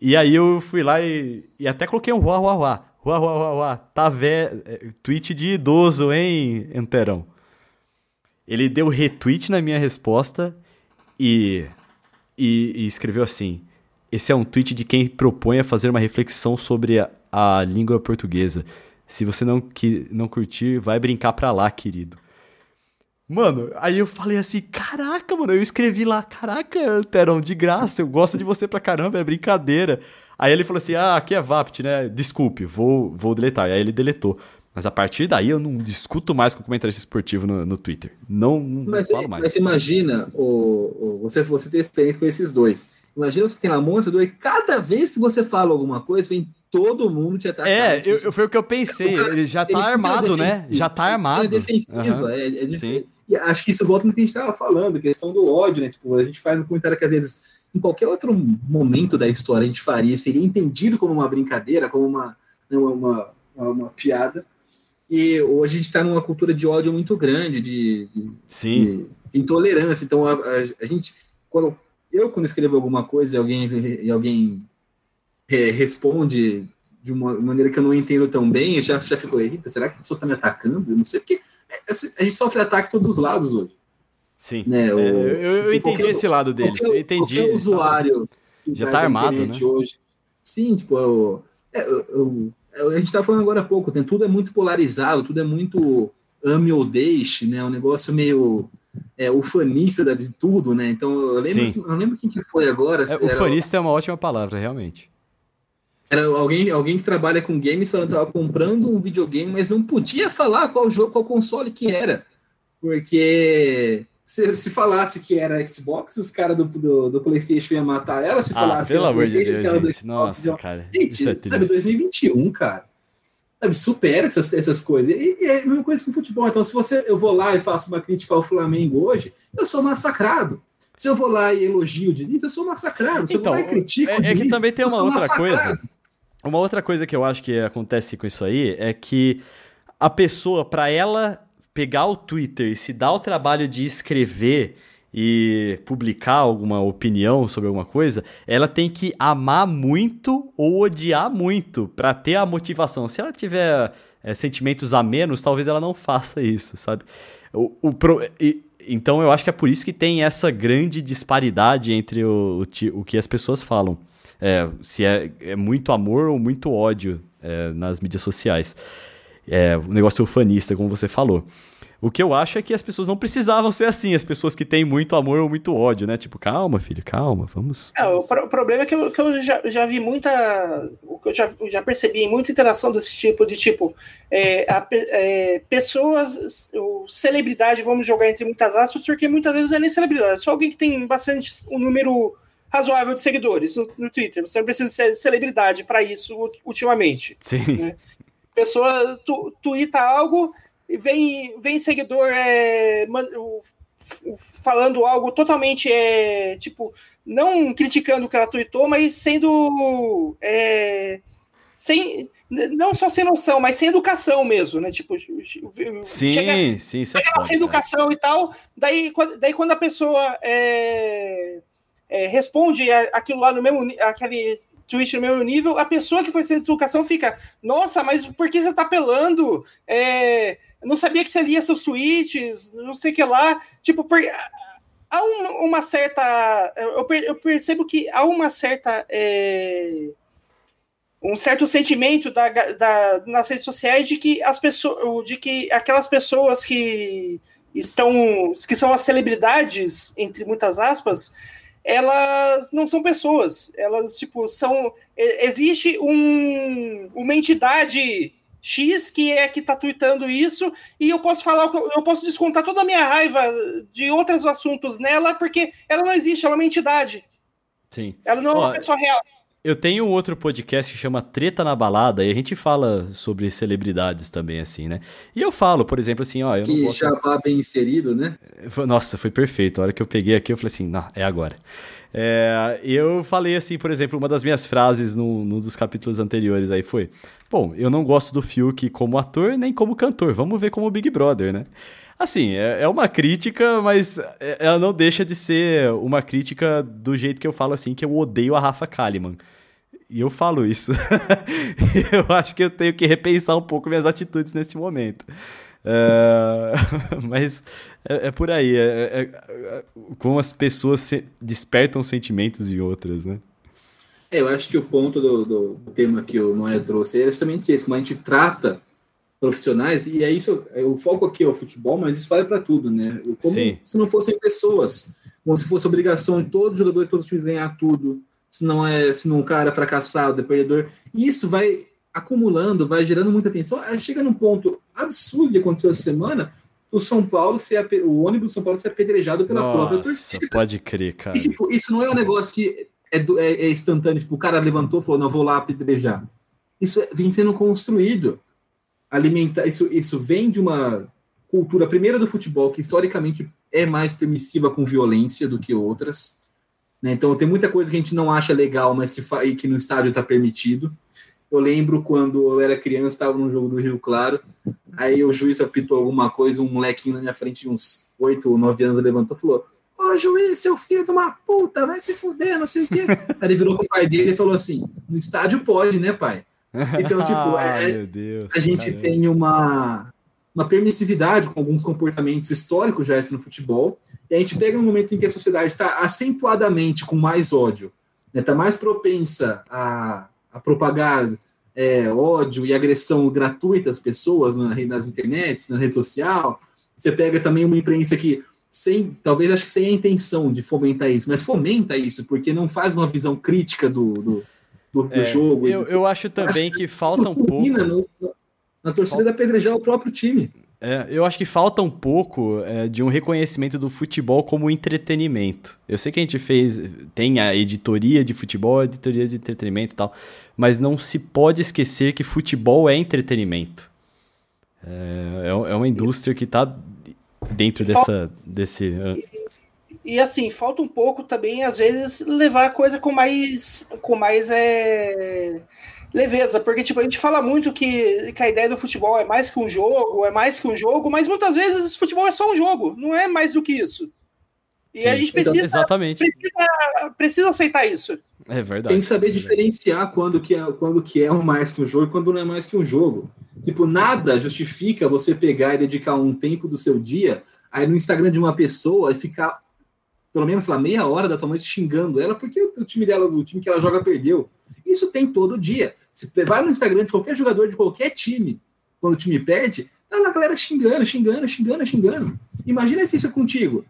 E aí eu fui lá e, e até coloquei um ruá, ruá, ruá. Ruá, ruá, ruá, ruá. Tá velho. É, tweet de idoso, hein, Enterão? Ele deu retweet na minha resposta e, e, e, escreveu assim: Esse é um tweet de quem propõe a fazer uma reflexão sobre a, a língua portuguesa. Se você não, que, não curtir, vai brincar pra lá, querido. Mano, aí eu falei assim, caraca, mano, eu escrevi lá, caraca, Teron, de graça, eu gosto de você pra caramba, é brincadeira. Aí ele falou assim, ah, aqui é Vapt, né? Desculpe, vou, vou deletar. Aí ele deletou. Mas a partir daí eu não discuto mais com comentarista esportivo no, no Twitter. Não, não Mas, falo mais. mas imagina, o, o- você, você ter experiência com esses dois. Imagina você tem lá um montador e cada vez que você fala alguma coisa, vem todo mundo te atacar. É, eu, eu- foi o que eu pensei. Ele já Ele tá fica armado, né? defensivo. Já tá Ele armado. É defensiva, Aham. é, é Sim. E acho que isso volta no que a gente estava falando, questão do ódio, né? Tipo, a gente faz um comentário que às vezes, em qualquer outro momento da história, a gente faria, seria entendido como uma brincadeira, como uma, né, uma, uma, uma- uma piada. E hoje a gente está numa cultura de ódio muito grande, de, de- Sim. de intolerância. Então, a, a- a gente, quando eu, quando escrevo alguma coisa e alguém, e alguém é, responde de uma maneira que eu não entendo tão bem, eu já, já fico, eita, será que a pessoa está me atacando? Eu não sei, porque é, assim, a gente sofre ataque todos os lados hoje. Sim. Né? É, O- eu, eu tipo, entendi qualquer- esse lado deles. qualquer, Eu entendi. qualquer usuário Já vai tá armado, né? Hoje. Sim, tipo, eu- é, eu- eu- eu- a gente estava falando agora há pouco, tem, tudo é muito polarizado, tudo é muito ame ou deixe, né? Um negócio meio é, ufanista de tudo, né? Então eu Sim. lembro, eu lembro quem que foi agora. É, o era, fanista é uma ótima palavra, realmente. era alguém, alguém que trabalha com games falando que estava comprando um videogame, mas não podia falar qual jogo, qual console que era. Porque se, se falasse que era Xbox, os caras do, do, do PlayStation iam matar ela. Se Ah, falasse pelo que era amor de Deus, gente. Xbox, Nossa, cara. Gente, Isso é sabe, triste. 2021, cara. Sabe, supera essas, essas coisas. E, e é a mesma coisa com o futebol. Então, se você, eu vou lá e faço uma crítica ao Flamengo hoje, eu sou massacrado. Se eu vou lá e elogio o Diniz, eu sou massacrado. Se Então, eu vou lá e critico é- o é que Diniz, também tem uma outra coisa. massacrado. Uma outra coisa que eu acho que acontece com isso aí é que a pessoa, pra ela pegar o Twitter e se dar o trabalho de escrever e publicar alguma opinião sobre alguma coisa, ela tem que amar muito ou odiar muito pra ter a motivação. Se ela tiver é, sentimentos a menos, talvez ela não faça isso, sabe? O, o e- então eu acho que é por isso que tem essa grande disparidade entre o, o, o que as pessoas falam. É, se é, é muito amor ou muito ódio é, nas mídias sociais. É, o negócio ufanista, como você falou. O que eu acho é que as pessoas não precisavam ser assim, as pessoas que têm muito amor ou muito ódio, né? Tipo, calma, filho, calma, vamos. É, o, pro- o problema é que eu, que eu já, já vi muita. O que eu já, já percebi em muita interação desse tipo, de tipo, é, a é, pessoas, celebridade, vamos jogar entre muitas aspas, porque muitas vezes não é nem celebridade, é só alguém que tem bastante um número razoável de seguidores no, no Twitter. Você não precisa ser celebridade para isso ultimamente. Sim. pessoa tu, tuita algo vem, vem seguidor é, falando algo totalmente é, tipo, não criticando o que ela tuitou, mas sendo é, sem não só sem noção, mas sem educação mesmo, né? Tipo, Sim, chega- sim, é ela foda, sem cara. educação e tal, daí, quando- daí quando a pessoa é, é, responde aquilo lá no mesmo aquele tweet no mesmo nível, a pessoa que foi sem educação fica, nossa, mas por que você tá apelando? É, não sabia que você lia seus tweets, não sei o que lá. Tipo, por- há um- uma certa. Eu, eu percebo que há uma certa. é, um certo sentimento da, da- nas redes sociais de que as pessoas, de que aquelas pessoas que estão, que são as celebridades entre muitas aspas, elas não são pessoas, elas tipo são, existe um, uma entidade X que é que tá tweetando isso e eu posso falar, eu posso descontar toda a minha raiva de outros assuntos nela porque ela não existe, ela é uma entidade, Sim. ela não é Ó, uma pessoa real. Eu tenho um outro podcast que chama Treta na Balada e a gente fala sobre celebridades também, assim, né? E eu falo, por exemplo, assim, ó, eu não Que gosto... jabá bem inserido, né? Nossa, foi perfeito. A hora que eu peguei aqui, eu falei assim, não, é agora. É, eu falei assim, por exemplo, uma das minhas frases num, num dos capítulos anteriores aí foi: Bom, eu não gosto do Fiuk como ator nem como cantor, vamos ver como Big Brother, né? Assim, é, é uma crítica, mas é- ela não deixa de ser uma crítica do jeito que eu falo assim, que eu odeio a Rafa Kalimann. E eu falo isso. eu acho que eu tenho que repensar um pouco minhas atitudes neste momento. É, mas é, é por aí. É, é- é- como as pessoas se- despertam sentimentos em outras, né? É, eu acho que o ponto do, do tema que o Noé trouxe é justamente esse, como a gente trata profissionais, e é isso, o foco aqui é o futebol, mas isso vale para tudo, né? Como Sim. se não fossem pessoas, como se fosse obrigação de todos os jogadores, todos os times ganhar tudo, se não é, se não um cara é fracassado, é perdedor, e isso vai acumulando, vai gerando muita tensão. Chega num ponto absurdo que aconteceu essa semana, o São Paulo ser o ônibus do São Paulo ser apedrejado pela Nossa, própria torcida. Pode crer, cara. E, tipo, isso não é um negócio que é, do- é- é instantâneo, tipo, o cara levantou e falou, não, vou lá apedrejar. Isso é- vem sendo construído. Alimenta, isso, isso vem de uma cultura, primeira do futebol, que historicamente é mais permissiva com violência do que outras. Né? Então tem muita coisa que a gente não acha legal, mas que, que no estádio está permitido. Eu lembro quando eu era criança, estava num jogo do Rio Claro, aí o juiz apitou alguma coisa, um molequinho na minha frente de uns 8 ou 9 anos levantou e falou: Ô juiz, seu filho de uma puta, vai se fuder, não sei o quê. Aí ele virou pro pai dele e falou assim: no estádio pode, né, pai? Então, tipo, é- Deus, A gente caramba. tem uma, uma permissividade com alguns comportamentos históricos já no futebol, e a gente pega no momento em que a sociedade está acentuadamente com mais ódio, está mais propensa a, a propagar é, ódio e agressão gratuita às pessoas na, nas internets, na rede social. Você pega também uma imprensa que sem, talvez acho que sem a intenção de fomentar isso, mas fomenta isso, porque não faz uma visão crítica do, do, do- do É, jogo. e eu, do- eu acho também que falta um pouco. no- na torcida da apedrejar o próprio time. É, eu acho que falta um pouco é, de um reconhecimento do futebol como entretenimento. Eu sei que a gente fez, tem a editoria de futebol, a editoria de entretenimento e tal, mas não se pode esquecer que futebol é entretenimento. É, é é uma indústria que está dentro dessa, desse. E assim, falta um pouco também, às vezes, levar a coisa com mais, com mais é, leveza, porque tipo, a gente fala muito que, que a ideia do futebol é mais que um jogo, é mais que um jogo, mas muitas vezes o futebol é só um jogo, não é mais do que isso. E a Sim, gente precisa, Exatamente. precisa, precisa aceitar isso. É verdade. Tem que saber diferenciar quando que, é, quando que é um mais que um jogo e quando não é mais que um jogo. Tipo, nada justifica você pegar e dedicar um tempo do seu dia aí no Instagram de uma pessoa e ficar pelo menos sei lá, meia hora da tua noite xingando ela porque o time dela, o time que ela joga perdeu. Isso tem todo dia. Se vai no Instagram de qualquer jogador de qualquer time, quando o time perde, tá lá a galera xingando, xingando, xingando, xingando. Imagina se isso é contigo.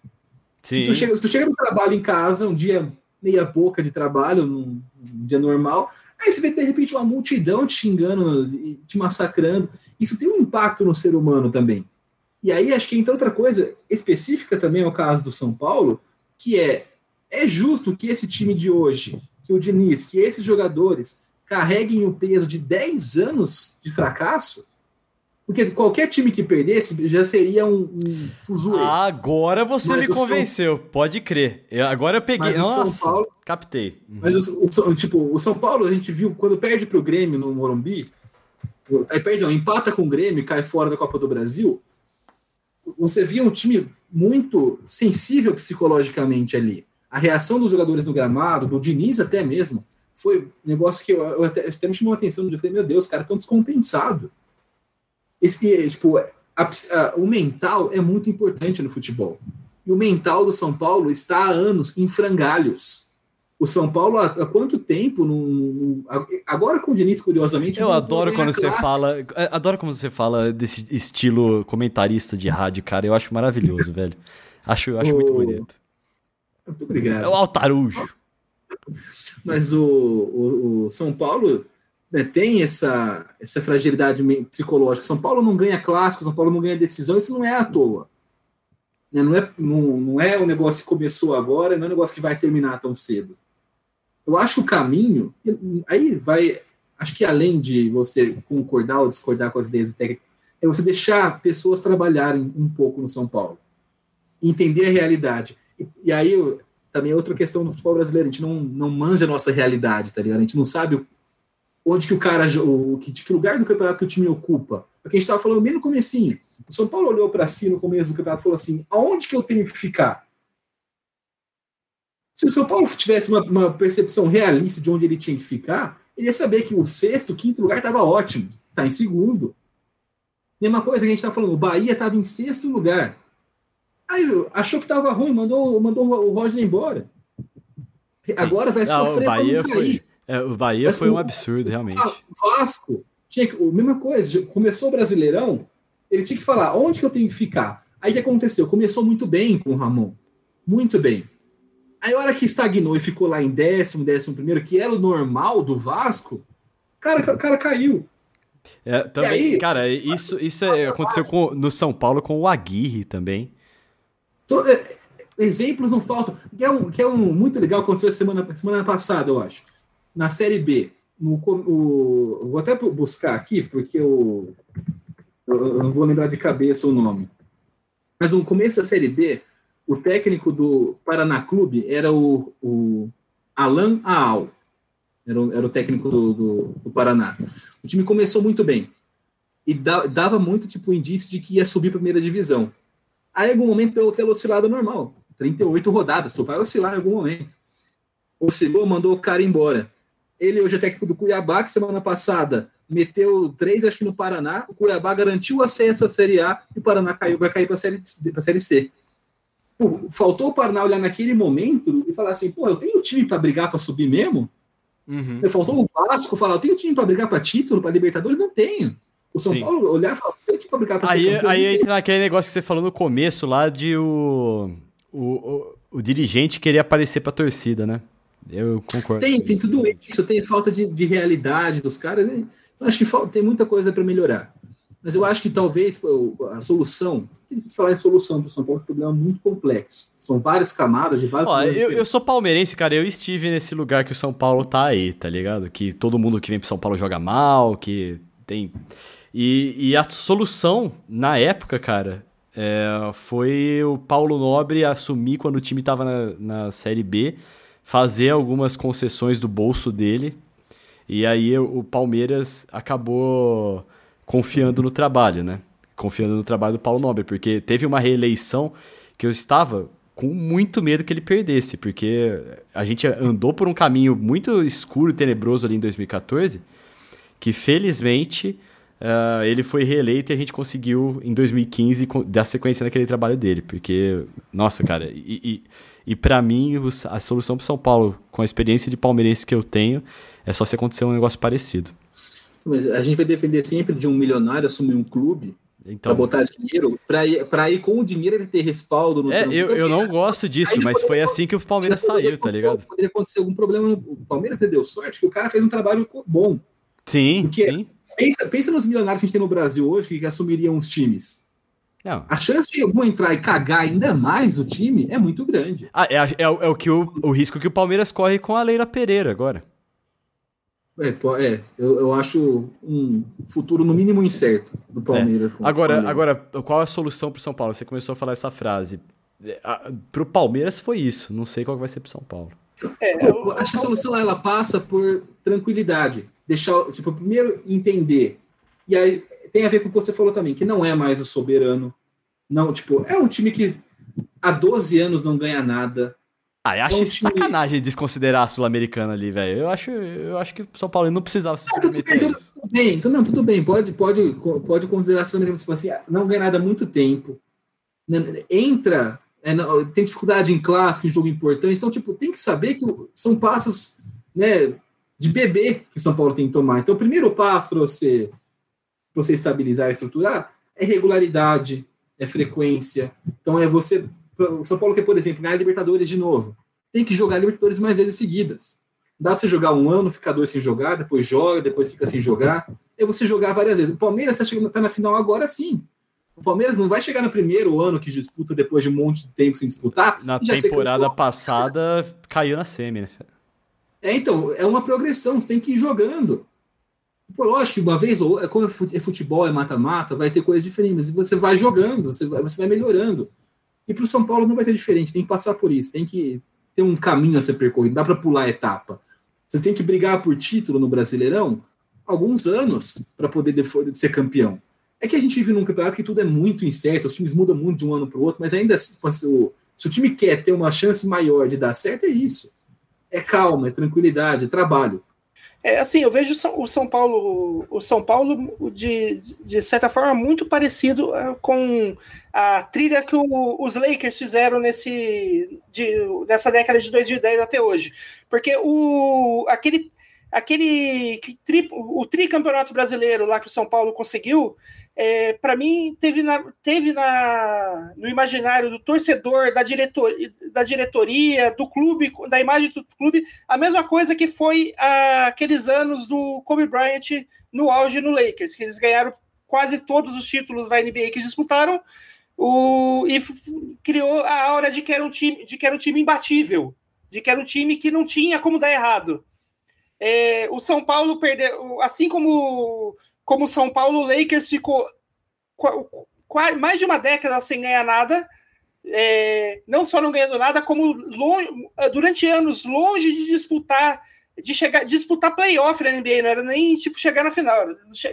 Se Sim. tu chega, tu chega no trabalho em casa, um dia meia boca de trabalho, num, dia normal, aí você vê de repente uma multidão te xingando te massacrando. Isso tem um impacto no ser humano também. E aí acho que entra outra coisa específica também ao caso do São Paulo, que é é justo que esse time de hoje, que o Diniz, que esses jogadores carreguem o peso de 10 anos de fracasso? Porque qualquer time que perdesse já seria um, um fuzuê. Agora você Mas me o São- convenceu, pode crer. Eu- agora eu peguei. Mas o São Nossa, Paulo- captei. Uhum. Mas o, o São- tipo, o São Paulo, a gente viu quando perde para o Grêmio no Morumbi, aí perde, não, empata com o Grêmio e cai fora da Copa do Brasil. Você via um time muito sensível psicologicamente ali. A reação dos jogadores no gramado, do Diniz até mesmo, foi um negócio que eu, eu até, até me chamou a atenção. Eu falei, meu Deus, os caras estão descompensados. Esse, tipo, a- a- o mental é muito importante no futebol. E o mental do São Paulo está há anos em frangalhos. O São Paulo, há, há quanto tempo? Não- agora com o Diniz, curiosamente. Eu adoro quando você clássicos. fala. é, Adoro quando você fala desse estilo comentarista de rádio, cara. Eu acho maravilhoso, velho. Acho, acho muito O- bonito. Muito obrigado. É o Altarujo. Mas o, o, o São Paulo né, tem essa, essa fragilidade psicológica. São Paulo não ganha clássico, São Paulo não ganha decisão, isso não é à toa. Né, Não é, não, não é um negócio que começou agora, não é um negócio que vai terminar tão cedo. Eu acho que o caminho, aí vai, acho que além de você concordar ou discordar com as ideias do técnico, é você deixar pessoas trabalharem um pouco no São Paulo, entender a realidade. E, e aí também é outra questão do futebol brasileiro, a gente não, não manja a nossa realidade, tá ligado? A gente não sabe o- onde que o cara, o, que, que lugar do campeonato que o time ocupa. Porque a gente estava falando bem no comecinho. O São Paulo olhou para si no começo do campeonato e falou assim, aonde que eu tenho que ficar? Se o São Paulo tivesse uma, uma percepção realista de onde ele tinha que ficar, ele ia saber que o sexto, quinto lugar estava ótimo, está em segundo. Mesma coisa que a gente está falando, o Bahia estava em sexto lugar. Aí achou que estava ruim, mandou, mandou o Roger embora. Agora vai Ah, sofrer o Bahia foi. é, o Bahia Mas foi um absurdo, realmente. Ah, o Vasco tinha que, a mesma coisa, começou o Brasileirão, ele tinha que falar onde que eu tenho que ficar. Aí o que aconteceu? Começou muito bem com o Ramon, muito bem. Aí a hora que estagnou e ficou lá em décimo, décimo primeiro, que era o normal do Vasco, cara, o cara caiu. É, também, aí, cara, isso, isso é, aconteceu com, no São Paulo com o Aguirre também. Tô, é, exemplos não faltam. Que é, um, que é um muito legal, aconteceu semana, semana passada, eu acho. Na Série B. No, o, vou até buscar aqui, porque eu, eu não vou lembrar de cabeça o nome. Mas no começo da Série B, o técnico do Paraná Clube era o, o Alan Aal. Era, o, era o técnico do, do, do, Paraná. O time começou muito bem. E da, dava muito tipo indício de que ia subir a primeira divisão. Aí, em algum momento, deu aquela oscilada normal. 38 rodadas, tu vai oscilar em algum momento. Oscilou, mandou o cara embora. Ele hoje é técnico do Cuiabá, que semana passada meteu três, acho que no Paraná. O Cuiabá garantiu o acesso à Série A e o Paraná caiu, vai cair para a série, série C. Pô, faltou o Paraná olhar naquele momento e falar assim: pô, eu tenho time para brigar para subir mesmo? Uhum. Faltou o Vasco falar: eu tenho time para brigar para título, para Libertadores? Não tenho. O São Sim. Paulo olhar e falar: eu tenho time para brigar para Aí, aí entra aquele negócio que você falou no começo lá de o, o, o, o dirigente querer aparecer para a torcida, né? Eu concordo. Tem, tem tudo isso, tem falta de, de realidade dos caras. Né? Então, acho que falta, tem muita coisa para melhorar. Mas eu acho que talvez a solução, é difícil falar em solução para o São Paulo, é um problema muito complexo. São várias camadas de vários. Ó, eu, eu, sou palmeirense, cara. Eu estive nesse lugar que o São Paulo tá aí, tá ligado? Que todo mundo que vem para São Paulo joga mal, que tem. E, e a solução, na época, cara, é, foi o Paulo Nobre assumir quando o time tava na, na Série B fazer algumas concessões do bolso dele. E aí o Palmeiras acabou confiando no trabalho, né? Confiando no trabalho do Paulo Nobre, porque teve uma reeleição que eu estava com muito medo que ele perdesse, porque a gente andou por um caminho muito escuro e tenebroso ali em 2014, que felizmente uh, ele foi reeleito e a gente conseguiu em 2015 dar sequência naquele trabalho dele, porque, nossa, cara, e, e e para mim, a solução para São Paulo, com a experiência de palmeirense que eu tenho, é só se acontecer um negócio parecido. Mas a gente vai defender sempre de um milionário assumir um clube então, para botar dinheiro, para ir, ir com o dinheiro ele ter respaldo no É, eu, eu não gosto disso, mas foi assim que o Palmeiras saiu, tá ligado? Poderia acontecer algum problema. O Palmeiras deu sorte que o cara fez um trabalho bom. Sim, Porque sim. Pensa, pensa nos milionários que a gente tem no Brasil hoje que assumiriam os times. Não. A chance de algum entrar e cagar ainda mais o time é muito grande. Ah, é, é, é o que o, o risco que o Palmeiras corre com a Leila Pereira agora. É, é eu, eu acho um futuro no mínimo incerto do Palmeiras. É. Agora, Palmeiras. agora, qual a solução para o São Paulo? Você começou a falar essa frase. É, para o Palmeiras foi isso. Não sei qual vai ser para o São Paulo. É, eu, eu acho que a solução ela passa por tranquilidade. Deixar, tipo, primeiro entender. E aí tem a ver com o que você falou também, que não é mais o soberano. Não, tipo, é um time que há 12 anos não ganha nada. Ah, eu acho é um time... sacanagem desconsiderar a Sul-Americana ali, velho. Eu acho, eu acho que o São Paulo não precisava se ah, tudo bem, tudo, bem, então, não, tudo bem, pode, pode, pode considerar a Sul-Americana, tipo assim, não ganha nada há muito tempo. Né, entra, é, não, tem dificuldade em clássico, em jogo importante, então, tipo, tem que saber que são passos, né, de bebê que São Paulo tem que tomar. Então, o primeiro passo para você para você estabilizar e estruturar, é regularidade, é frequência. Então é você. O São Paulo quer, por exemplo, ganhar Libertadores de novo. Tem que jogar Libertadores mais vezes seguidas. Dá para você jogar um ano, ficar dois sem jogar, depois joga, depois fica sem jogar. É você jogar várias vezes. O Palmeiras está tá na final agora sim. O Palmeiras não vai chegar no primeiro ano que disputa depois de um monte de tempo sem disputar. Na temporada passada caiu na semi, né? É, então, é uma progressão, você tem que ir jogando. Pô, lógico que uma vez, ou é como é futebol, é mata-mata, vai ter coisas diferentes, e você vai jogando, você vai, você vai melhorando. E para o São Paulo não vai ser diferente, tem que passar por isso, tem que ter um caminho a ser percorrido, dá para pular a etapa. Você tem que brigar por título no Brasileirão alguns anos para poder de, ser campeão. É que a gente vive num campeonato que tudo é muito incerto, os times mudam muito de um ano para o outro, mas ainda assim, se o time quer ter uma chance maior de dar certo, é isso. É calma, é tranquilidade, é trabalho. É, assim, eu vejo o São Paulo, o São Paulo de, de certa forma muito parecido é, com a trilha que o, os Lakers fizeram nesse de, nessa década de 2010 até hoje, porque o aquele aquele tri, o tricampeonato brasileiro lá que o São Paulo conseguiu é, para mim, teve, na, teve na, no imaginário do torcedor, da, diretor, da diretoria, do clube, da imagem do clube, a mesma coisa que foi a, aqueles anos do Kobe Bryant no auge no Lakers, que eles ganharam quase todos os títulos da NBA que disputaram, o, e criou a aura de que era um time, de que era um time imbatível, de que era um time que não tinha como dar errado. É, o São Paulo perdeu, assim como como o São Paulo, o Lakers ficou mais de uma década sem ganhar nada, é, não só não ganhando nada, como longe, durante anos longe de disputar de chegar disputar playoff na NBA, não era nem tipo chegar na final,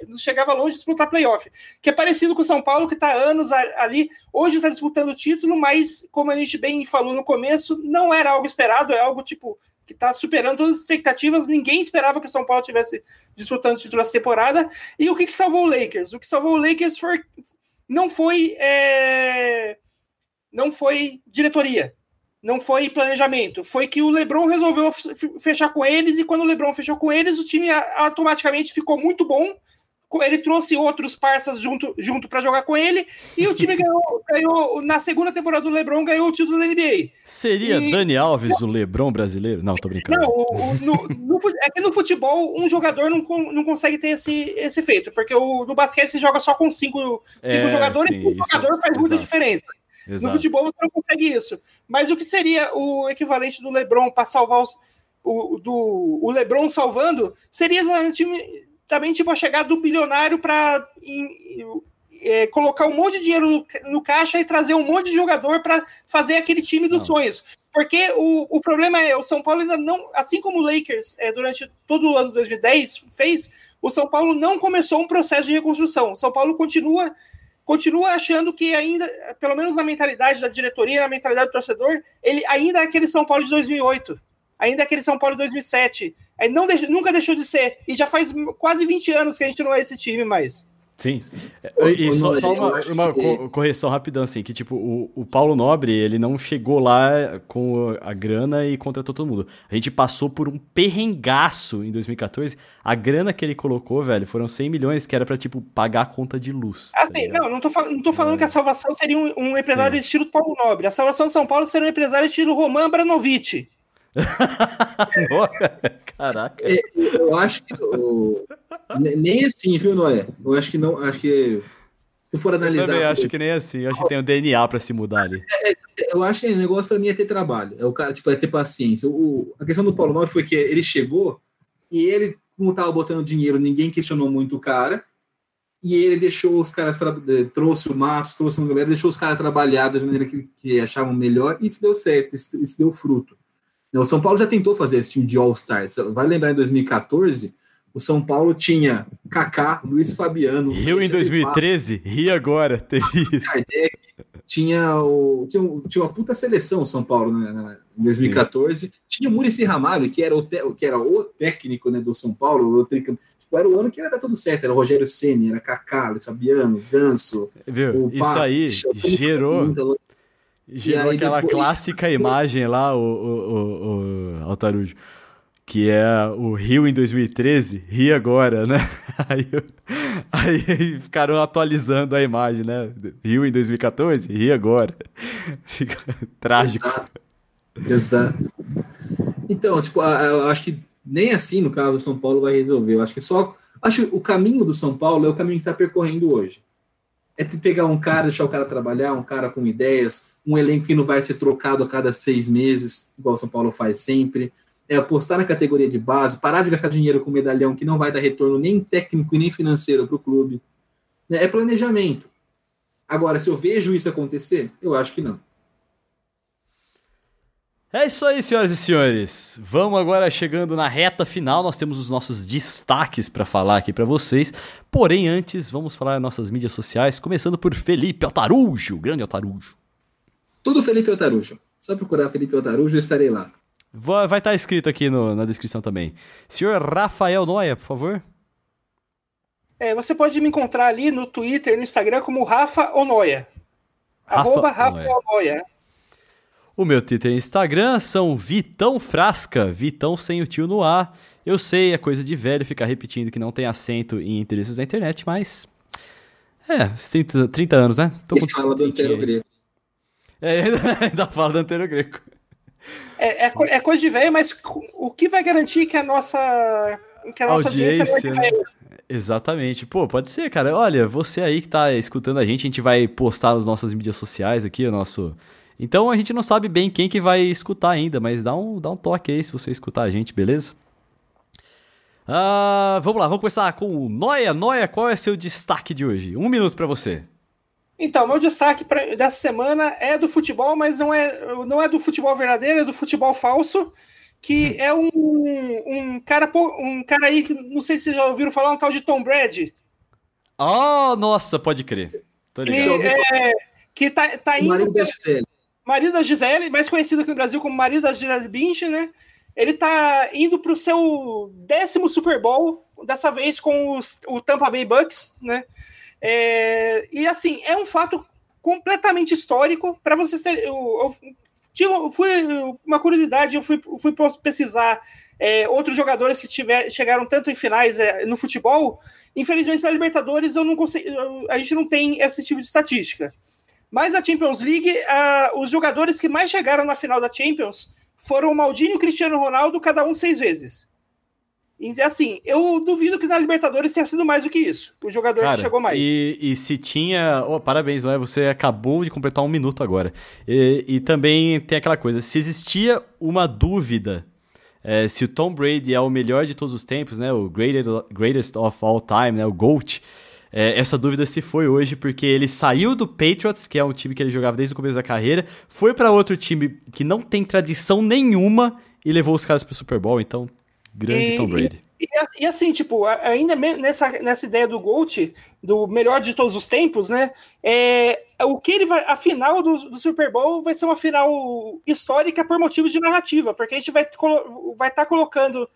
não chegava longe de disputar playoff, que é parecido com o São Paulo que está anos ali, hoje está disputando o título, mas como a gente bem falou no começo, não era algo esperado, é algo tipo que está superando todas as expectativas. Ninguém esperava que o São Paulo tivesse disputando o título essa temporada. E o que, que salvou o Lakers? O que salvou o Lakers foi, não foi é, não foi diretoria, não foi planejamento. Foi que o LeBron resolveu fechar com eles e quando o LeBron fechou com eles, o time automaticamente ficou muito bom ele trouxe outros parças junto, junto para jogar com ele e o time ganhou, ganhou, na segunda temporada do LeBron, ganhou o título da NBA. Seria e... Dani Alves o LeBron brasileiro? Não, tô brincando. Não, o, no, no, é que no futebol um jogador não, não consegue ter esse, esse efeito, porque o, no basquete se joga só com cinco, cinco é, jogadores sim, e um jogador faz exato. muita diferença. Exato. No futebol você não consegue isso. Mas o que seria o equivalente do LeBron para salvar os, o, do, o LeBron salvando seria time também tipo a chegada do bilionário para é, colocar um monte de dinheiro no, no, caixa e trazer um monte de jogador para fazer aquele time dos sonhos. Porque o, o problema é, o São Paulo ainda não, assim como o Lakers é, durante todo o ano de 2010 fez, o São Paulo não começou um processo de reconstrução. O São Paulo continua continua achando que ainda, pelo menos na mentalidade da diretoria, na mentalidade do torcedor, ele ainda é aquele São Paulo de 2008 ainda é aquele São Paulo de 2007. Aí não nunca deixou de ser. E já faz quase 20 anos que a gente não é esse time mais. Sim. E, só, só uma, uma que... correção rapidão, assim, que tipo, o, o Paulo Nobre, ele não chegou lá com a grana e contratou todo mundo. A gente passou por um perrengaço em 2014. A grana que ele colocou, velho, foram 100 milhões, que era pra, tipo, pagar a conta de luz. Tá assim, tá não, não tô, não tô falando é. que a salvação seria um, um empresário Sim. estilo Paulo Nobre. A salvação de São Paulo seria um empresário estilo Roman Abramovich. Caraca. É, eu acho que. Eu, nem assim, viu, Noé? Eu acho que não. Acho que. Se for analisar. Eu também acho que nem assim. Eu acho que tem o um DNA pra se mudar ali. É, é, eu acho que o negócio pra mim é ter trabalho. É o cara, tipo, é ter paciência. O, a questão do Paulo Nobre foi que ele chegou e ele, como tava botando dinheiro, ninguém questionou muito o cara. E ele deixou os caras, trouxe o Matos, trouxe uma galera, deixou os caras trabalhar da maneira que, que achavam melhor, e isso deu certo, isso, isso deu fruto. O São Paulo já tentou fazer esse time de All-Stars. Vai lembrar em 2014, o São Paulo tinha Kaká, Luiz Fabiano. Rio em 2013? Ri agora, isso. Kardec, tinha, o, tinha, tinha uma puta seleção o São Paulo né, em 2014. Sim. Tinha o Murici Ramalho, que era o, te, que era o técnico né, do São Paulo. O, tipo, era o ano que era tudo certo. Era o Rogério Ceni, era Kaká, Luiz Fabiano, Ganso. Viu? Isso aí gerou gerou aquela depois... clássica imagem lá, o, o, o, o Altarujo, que é o Rio em 2013, Rio agora, né? Aí, aí ficaram atualizando a imagem, né? Rio em 2014, Rio agora. Fica trágico. Exato. Então, tipo, eu acho que nem assim, no caso do São Paulo, vai resolver. Eu acho que só. Acho que o caminho do São Paulo é o caminho que está percorrendo hoje é de pegar um cara, deixar o cara trabalhar, um cara com ideias, um elenco que não vai ser trocado a cada seis meses, igual o São Paulo faz sempre. É apostar na categoria de base, parar de gastar dinheiro com medalhão que não vai dar retorno nem técnico e nem financeiro para o clube. É planejamento. Agora, se eu vejo isso acontecer, eu acho que não. É isso aí, senhoras e senhores. Vamos agora chegando na reta final. Nós temos os nossos destaques para falar aqui para vocês. Porém, antes, vamos falar nossas mídias sociais, começando por Felipe Altarujo, grande Altarujo. Tudo Felipe Altarujo. Só procurar Felipe Altarujo, eu estarei lá. Vai estar tá escrito aqui no, na descrição também. Senhor Rafael Noia, por favor. É, você pode me encontrar ali no Twitter e no Instagram como Rafa Onoia. Rafa Arroba Rafa Onoia. O meu Twitter e Instagram são Vitão Frasca, Vitão sem o tio no ar. Eu sei, é coisa de velho ficar repetindo que não tem acento em interesses da internet, mas É, 30, 30 anos, né? Tô com fala do Antero Greco. É, ainda fala do Antero Greco. É, é, é, coisa de velho, mas o que vai garantir que a nossa, que a nossa audiência, audiência né? Exatamente. Pô, pode ser, cara. Olha, você aí que tá escutando a gente, a gente vai postar nas nossas mídias sociais aqui, o nosso. Então a gente não sabe bem quem que vai escutar ainda, mas dá um, dá um toque aí se você escutar a gente, beleza? Uh, vamos lá, vamos começar com o Noia. Noia, qual é seu destaque de hoje? Um minuto para você. Então, meu destaque pra, dessa semana é do futebol, mas não é, não é do futebol verdadeiro, é do futebol falso, que hum. é um, um cara um cara aí que não sei se vocês já ouviram falar, um tal de Tom Brady. Oh, nossa, pode crer. Tô ligado. Que, é, que tá, tá indo. Marido da Gisele. Mais conhecido aqui no Brasil como marido da Gisele Bündchen, né? Ele tá indo para o seu décimo Super Bowl, dessa vez com os, o Tampa Bay Bucks, né? É, e assim, é um fato completamente histórico. Para vocês terem. Eu, eu, fui uma curiosidade, eu fui, fui pesquisar é, outros jogadores que tiver, chegaram tanto em finais é, no futebol. Infelizmente, na Libertadores, eu não consigo, a gente não tem esse tipo de estatística. Mas na Champions League, uh, os jogadores que mais chegaram na final da Champions foram o Maldini e o Cristiano Ronaldo, cada um seis vezes. E assim, eu duvido que na Libertadores tenha sido mais do que isso. O jogador Cara, que chegou mais. E, e se tinha. Oh, parabéns, né? Você acabou de completar um minuto agora. E, e também tem aquela coisa: se existia uma dúvida é, se o Tom Brady é o melhor de todos os tempos, né? O greatest, greatest of all time, né? O GOAT. É, essa dúvida se foi hoje, porque ele saiu do Patriots, que é um time que ele jogava desde o começo da carreira, foi para outro time que não tem tradição nenhuma e levou os caras pro Super Bowl, então, grande e, Tom Brady. E, e, e, assim, tipo, ainda nessa, nessa ideia do GOAT, do melhor de todos os tempos, né? É, o que ele vai. A final do, do Super Bowl vai ser uma final histórica por motivos de narrativa, porque a gente vai estar vai tá colocando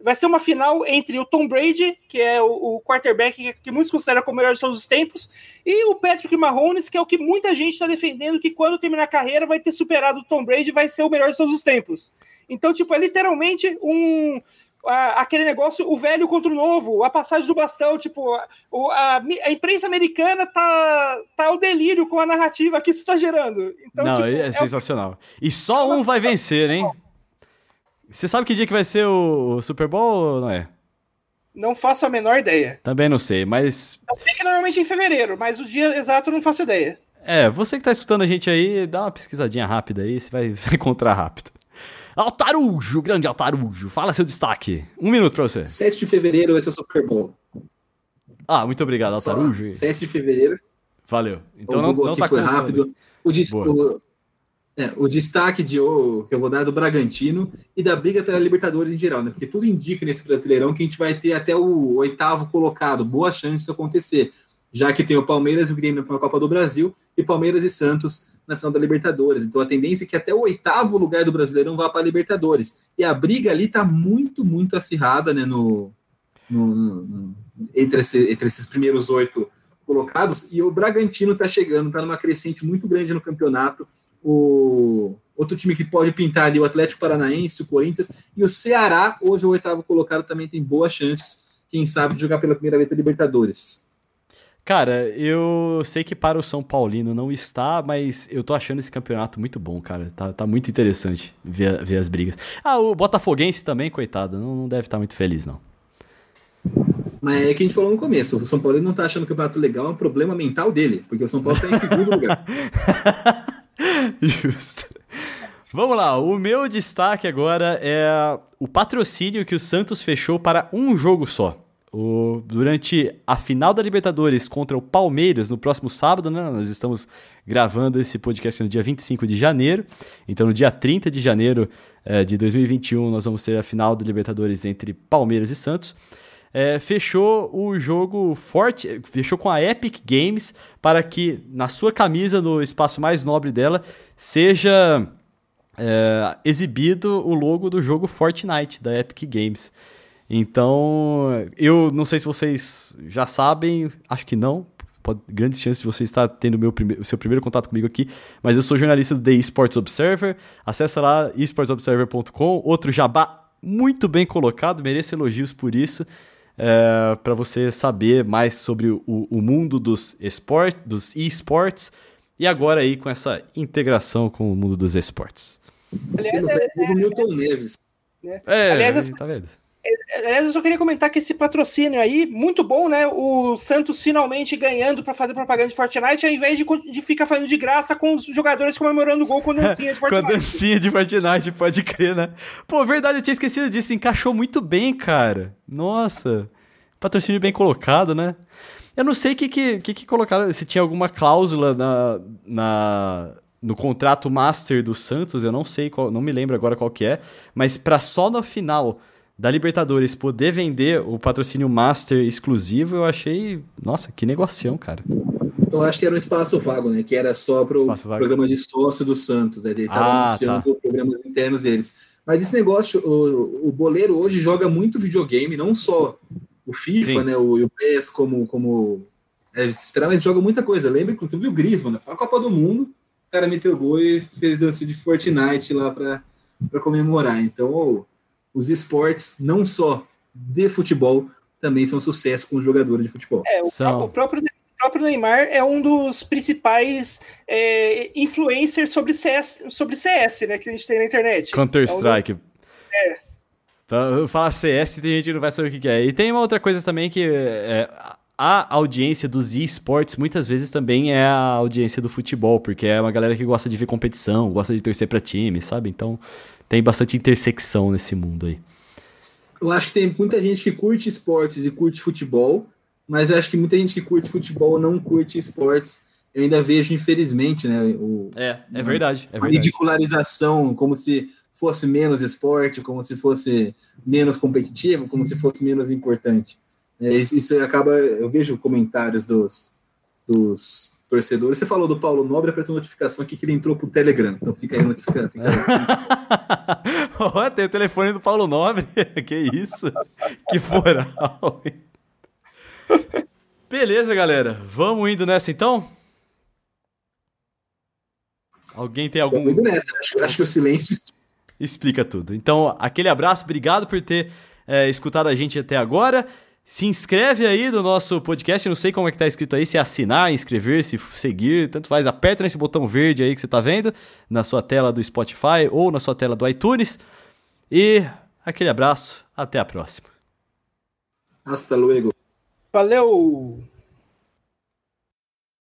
vai ser uma final entre o Tom Brady, que é o, o quarterback que, que, muitos consideram como o melhor de todos os tempos, e o Patrick Mahomes, que é o que muita gente está defendendo que quando terminar a carreira vai ter superado o Tom Brady e vai ser o melhor de todos os tempos. Então, tipo, é literalmente um aquele negócio, o velho contra o novo, a passagem do bastão, tipo, a, a, a imprensa americana tá, tá o delírio com a narrativa que isso está gerando. Então, Não, tipo, é, é sensacional. E só um vai vencer, hein? Você sabe que dia que vai ser o Super Bowl ou não é? Não faço a menor ideia. Também não sei, mas. Eu sei que normalmente é em fevereiro, mas o dia exato eu não faço ideia. É, você que tá escutando a gente aí, dá uma pesquisadinha rápida aí, você vai, vai encontrar rápido. Altarujo, grande Altarujo, fala seu destaque. Um minuto pra você. 7 de fevereiro vai ser o Super Bowl. Ah, muito obrigado, Altarujo. 7 de fevereiro. Valeu. Então o não, não tá foi rápido. O, o, é, o destaque de, oh, que eu vou dar é do Bragantino e da briga pela Libertadores em geral, né? Porque tudo indica nesse Brasileirão que a gente vai ter até o oitavo colocado, boa chance disso acontecer, já que tem o Palmeiras e o Grêmio na Copa do Brasil e Palmeiras e Santos na final da Libertadores. Então a tendência é que até o oitavo lugar do Brasileirão vá para a Libertadores. E a briga ali está muito, muito acirrada, né? No, no, no entre, esse, entre esses primeiros oito colocados. E o Bragantino está chegando, está numa crescente muito grande no campeonato o outro time que pode pintar ali, o Atlético Paranaense, o Corinthians e o Ceará, hoje o oitavo colocado, também tem boas chances, quem sabe, de jogar pela primeira vez a Libertadores. Cara, eu sei que para o São Paulino não está, mas eu tô achando esse campeonato muito bom, cara. Tá, tá muito interessante ver, ver as brigas. Ah, o Botafoguense também, coitado, não, não deve estar muito feliz, não. Mas é que a gente falou no começo, o São Paulo não tá achando o campeonato legal, é um problema mental dele, porque o São Paulo tá em segundo lugar. Justo. Vamos lá, o meu destaque agora é o patrocínio que o Santos fechou para um jogo só. O, durante a final da Libertadores contra o Palmeiras, no próximo sábado, né? Nós estamos gravando esse podcast no dia 25 de janeiro. Então, no dia 30 de janeiro é, de 2021, nós vamos ter a final da Libertadores entre Palmeiras e Santos é, fechou o jogo forte, fechou com a Epic Games para que na sua camisa, no espaço mais nobre dela, seja é, exibido o logo do jogo Fortnite da Epic Games. Então, eu não sei se vocês já sabem, acho que não. Pode, grande chance de você estar tendo meu prime o seu primeiro contato comigo aqui, mas eu sou jornalista do The Esports Observer. Acesse lá esportsobserver.com, outro jabá muito bem colocado, mereço elogios por isso. É, para você saber mais sobre o, o mundo dos esportes, dos esportes, e agora aí com essa integração com o mundo dos esportes. Aliás, é, é, Milton Neves. É, Aliás, tá vendo? Aliás, eu só queria comentar que esse patrocínio aí, muito bom, né? O Santos finalmente ganhando para fazer propaganda de Fortnite, ao invés de, de ficar fazendo de graça com os jogadores comemorando o gol com a dancinha de Fortnite. com a dancinha de Fortnite, pode crer, né? Pô, verdade, eu tinha esquecido disso. Encaixou muito bem, cara. Nossa. Patrocínio bem colocado, né? Eu não sei o que, que, que, que colocaram, se tinha alguma cláusula na, na, no contrato master do Santos, eu não sei, qual, não me lembro agora qual que é, mas para só no final da Libertadores poder vender o patrocínio Master exclusivo, eu achei. Nossa, que negocião, cara. Eu acho que era um espaço vago, né? Que era só para o programa de sócio do Santos. Né? Ele estava ah, anunciando tá. programas internos deles. Mas esse negócio, o, o boleiro hoje joga muito videogame, não só o FIFA, Sim. né? O, o PES como. como é, esperar, mas joga muita coisa. Lembra, inclusive, o Griezmann, né? Foi a Copa do Mundo, o cara meteu gol e fez dança de Fortnite lá para comemorar. Então, os esportes, não só de futebol, também são sucesso com os jogadores de futebol. É, o, são... o próprio o próprio Neymar é um dos principais é, influencers sobre CS, sobre CS, né, que a gente tem na internet. Counter-Strike. É, um do... é. Pra falar CS, tem gente que não vai saber o que é. E tem uma outra coisa também que é, a audiência dos esportes muitas vezes também é a audiência do futebol, porque é uma galera que gosta de ver competição, gosta de torcer para time, sabe? Então tem bastante intersecção nesse mundo aí. Eu acho que tem muita gente que curte esportes e curte futebol, mas eu acho que muita gente que curte futebol não curte esportes. Eu ainda vejo, infelizmente, né? O, é, é verdade. É a ridicularização, como se fosse menos esporte, como se fosse menos competitivo, como se fosse menos importante. É, isso acaba. Eu vejo comentários dos, dos torcedores. Você falou do Paulo Nobre, apareceu notificação aqui que ele entrou pro Telegram. Então fica aí notificando. Olha, tem o telefone do Paulo Nobre. que isso? Que moral. Beleza, galera. Vamos indo nessa então? Alguém tem algum. Vamos indo nessa. Acho, acho que o silêncio explica tudo. Então, aquele abraço, obrigado por ter é, escutado a gente até agora. Se inscreve aí no nosso podcast, não sei como é que tá escrito aí, se assinar, inscrever-se, seguir, tanto faz, aperta nesse botão verde aí que você tá vendo, na sua tela do Spotify ou na sua tela do iTunes. E aquele abraço, até a próxima. Hasta luego. Valeu!